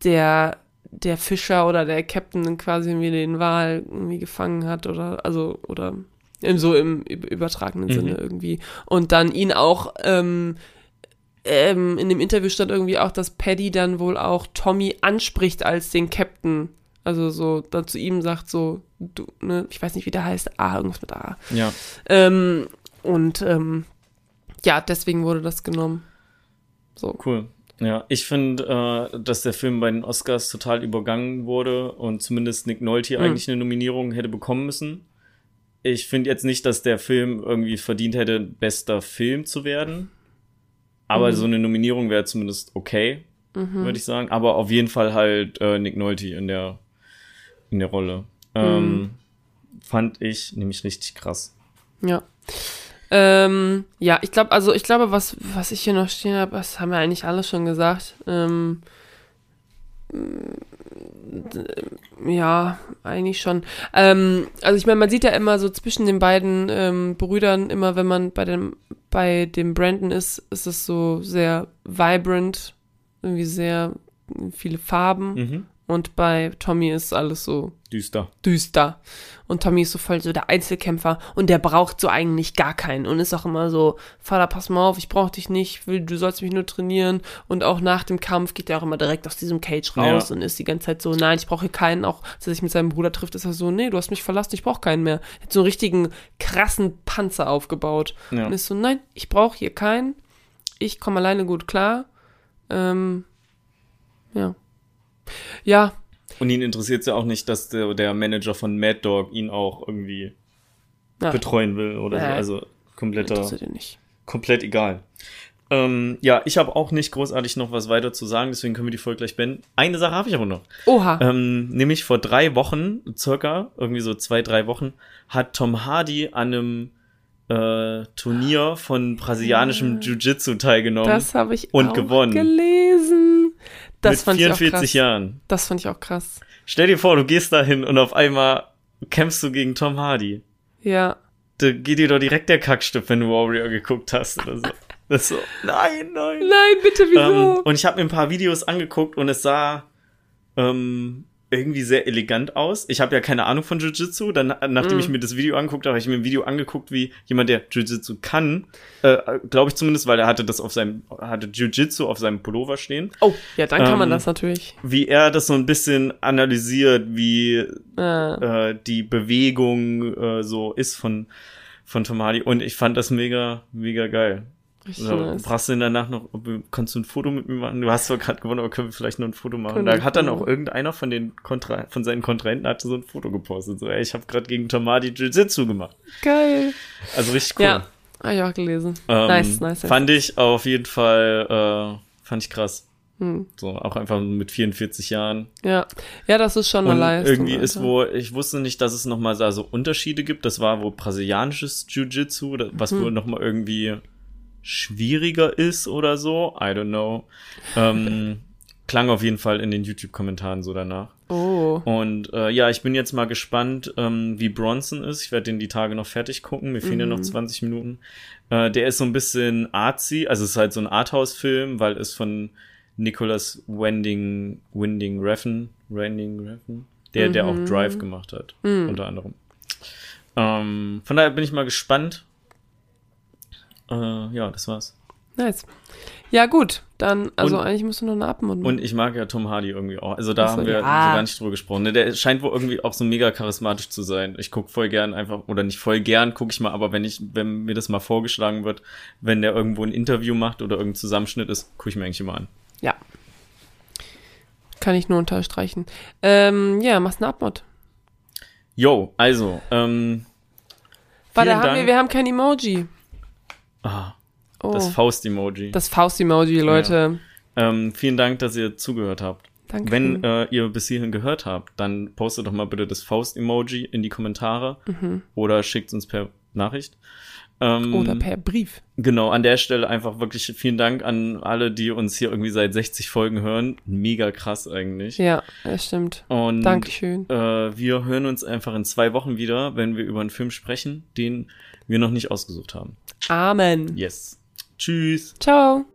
der, der Fischer oder der Captain quasi irgendwie den Wal irgendwie gefangen hat oder, also, oder im, so im übertragenen mhm. Sinne irgendwie. Und dann ihn auch, ähm, ähm, in dem Interview stand irgendwie auch, dass Paddy dann wohl auch Tommy anspricht als den Captain. Also so, dann zu ihm sagt so, du, ne, ich weiß nicht, wie der heißt, A, irgendwas mit A. Ja. Ähm, und ähm, ja, deswegen wurde das genommen. So. Cool. Ja, ich finde, äh, dass der Film bei den Oscars total übergangen wurde und zumindest Nick Nolte mhm. eigentlich eine Nominierung hätte bekommen müssen. Ich finde jetzt nicht, dass der Film irgendwie verdient hätte, bester Film zu werden. Aber mhm. so eine Nominierung wäre zumindest okay, mhm. würde ich sagen. Aber auf jeden Fall halt äh, Nick Nolte in der, in der Rolle. Ähm, mhm. Fand ich nämlich richtig krass. Ja. Ähm, ja, ich glaube, also ich glaube, was, was ich hier noch stehen habe, das haben wir eigentlich alle schon gesagt. Ähm, ja, eigentlich schon. Ähm, also ich meine, man sieht ja immer so zwischen den beiden ähm, Brüdern, immer wenn man bei dem, bei dem Brandon ist, ist es so sehr vibrant, irgendwie sehr viele Farben. Mhm. Und bei Tommy ist alles so düster. Düster. Und Tommy ist so voll so der Einzelkämpfer und der braucht so eigentlich gar keinen und ist auch immer so, Vater, pass mal auf, ich brauch dich nicht, will, du sollst mich nur trainieren. Und auch nach dem Kampf geht er auch immer direkt aus diesem Cage raus ja. und ist die ganze Zeit so, nein, ich brauche hier keinen. Auch als er sich mit seinem Bruder trifft, ist er so, nee, du hast mich verlassen, ich brauche keinen mehr. Er hat so einen richtigen krassen Panzer aufgebaut. Ja. Und ist so, nein, ich brauche hier keinen. Ich komme alleine gut klar. Ähm, ja. Ja. Und ihn interessiert es ja auch nicht, dass der, der, Manager von Mad Dog ihn auch irgendwie ja. betreuen will oder ja. so. Also kompletter. Komplett egal. Ähm, ja, ich habe auch nicht großartig noch was weiter zu sagen, deswegen können wir die Folge gleich beenden. Eine Sache habe ich aber noch. Oha. Ähm, nämlich vor drei Wochen, circa, irgendwie so zwei, drei Wochen, hat Tom Hardy an einem äh, Turnier von brasilianischem ah. Jiu-Jitsu teilgenommen. Das habe ich und auch gewonnen. gelesen. Das mit fand 44 ich auch krass. Jahren. Das fand ich auch krass. Stell dir vor, du gehst dahin und auf einmal kämpfst du gegen Tom Hardy. Ja. Da geht dir doch direkt der Kackstift, wenn du Warrior geguckt hast oder so. Das ist so, nein, nein. Nein, bitte, wieso? Ähm, und ich habe mir ein paar Videos angeguckt und es sah ähm, irgendwie sehr elegant aus. Ich habe ja keine Ahnung von Jiu-Jitsu. Dann, nachdem mm. ich mir das Video angeguckt habe, habe ich mir ein Video angeguckt, wie jemand, der Jiu-Jitsu kann, äh, glaube ich zumindest, weil er hatte das auf seinem, hatte Jiu-Jitsu auf seinem Pullover stehen. Oh, ja, dann kann ähm, man das natürlich. Wie er das so ein bisschen analysiert, wie ah. äh, die Bewegung äh, so ist von, von Tom Hardy. Und ich fand das mega, mega geil. Richtig nice. Brauchst du denn danach noch, kannst du ein Foto mit mir machen? Du hast zwar gerade gewonnen, aber können wir vielleicht noch ein Foto machen? Da hat dann auch irgendeiner von den Kontra von seinen Kontrahenten hatte so ein Foto gepostet. So, ey, ich habe gerade gegen Tomadi Jiu-Jitsu gemacht. Geil. Also richtig cool. Ja, habe ich auch gelesen. Ähm, nice, nice. Fand ich auf jeden Fall, äh, fand ich krass. Hm. So, auch einfach mit 44 Jahren. Ja, ja, das ist schon eine Und Leistung. Irgendwie Alter. ist wo, ich wusste nicht, dass es nochmal da so Unterschiede gibt. Das war wohl brasilianisches Jiu-Jitsu, was hm. wohl nochmal irgendwie schwieriger ist oder so. I don't know. Ähm, klang auf jeden Fall in den YouTube-Kommentaren so danach. Oh. Und äh, ja, ich bin jetzt mal gespannt, ähm, wie Bronson ist. Ich werde den die Tage noch fertig gucken. Mir fehlen ja noch 20 mhm. Minuten. Äh, der ist so ein bisschen artsy, also es ist halt so ein Arthouse-Film, weil es von Nicholas Wending, Winding Refn, Wending Refn, der, mhm. der auch mhm. Drive gemacht hat, mhm. unter anderem. Ähm, von daher bin ich mal gespannt, äh, ja, das war's. Nice. Ja, gut. Dann, also und, eigentlich musst du noch eine Abmund. Und ich mag ja Tom Hardy irgendwie auch. Also da so, haben wir ja. so gar nicht drüber gesprochen. Ne? Der scheint wohl irgendwie auch so mega charismatisch zu sein. Ich guck voll gern einfach, oder nicht voll gern, gucke ich mal, aber wenn ich, wenn mir das mal vorgeschlagen wird, wenn der irgendwo ein Interview macht oder irgendein Zusammenschnitt ist, gucke ich mir eigentlich immer an. Ja. Kann ich nur unterstreichen. Ähm, ja, machst eine Abmod. Jo, also, ähm. Warte, haben wir, wir haben kein Emoji. Ah, Oh, das Faust-Emoji. das Faust-Emoji, Leute. Ähm, vielen Dank, dass ihr zugehört habt. Danke. Wenn äh, ihr bis hierhin gehört habt, dann postet doch mal bitte das Faust-Emoji in die Kommentare oder schickt uns per Nachricht. Ähm, Mhm. Oder per Brief. Genau, an der Stelle einfach wirklich vielen Dank an alle, die uns hier irgendwie seit 60 Folgen hören. Mega krass eigentlich. Ja, das stimmt. Und Dankeschön. Äh, wir hören uns einfach in zwei Wochen wieder, wenn wir über einen Film sprechen, den wir noch nicht ausgesucht haben. Amen. Yes. Tschüss. Ciao.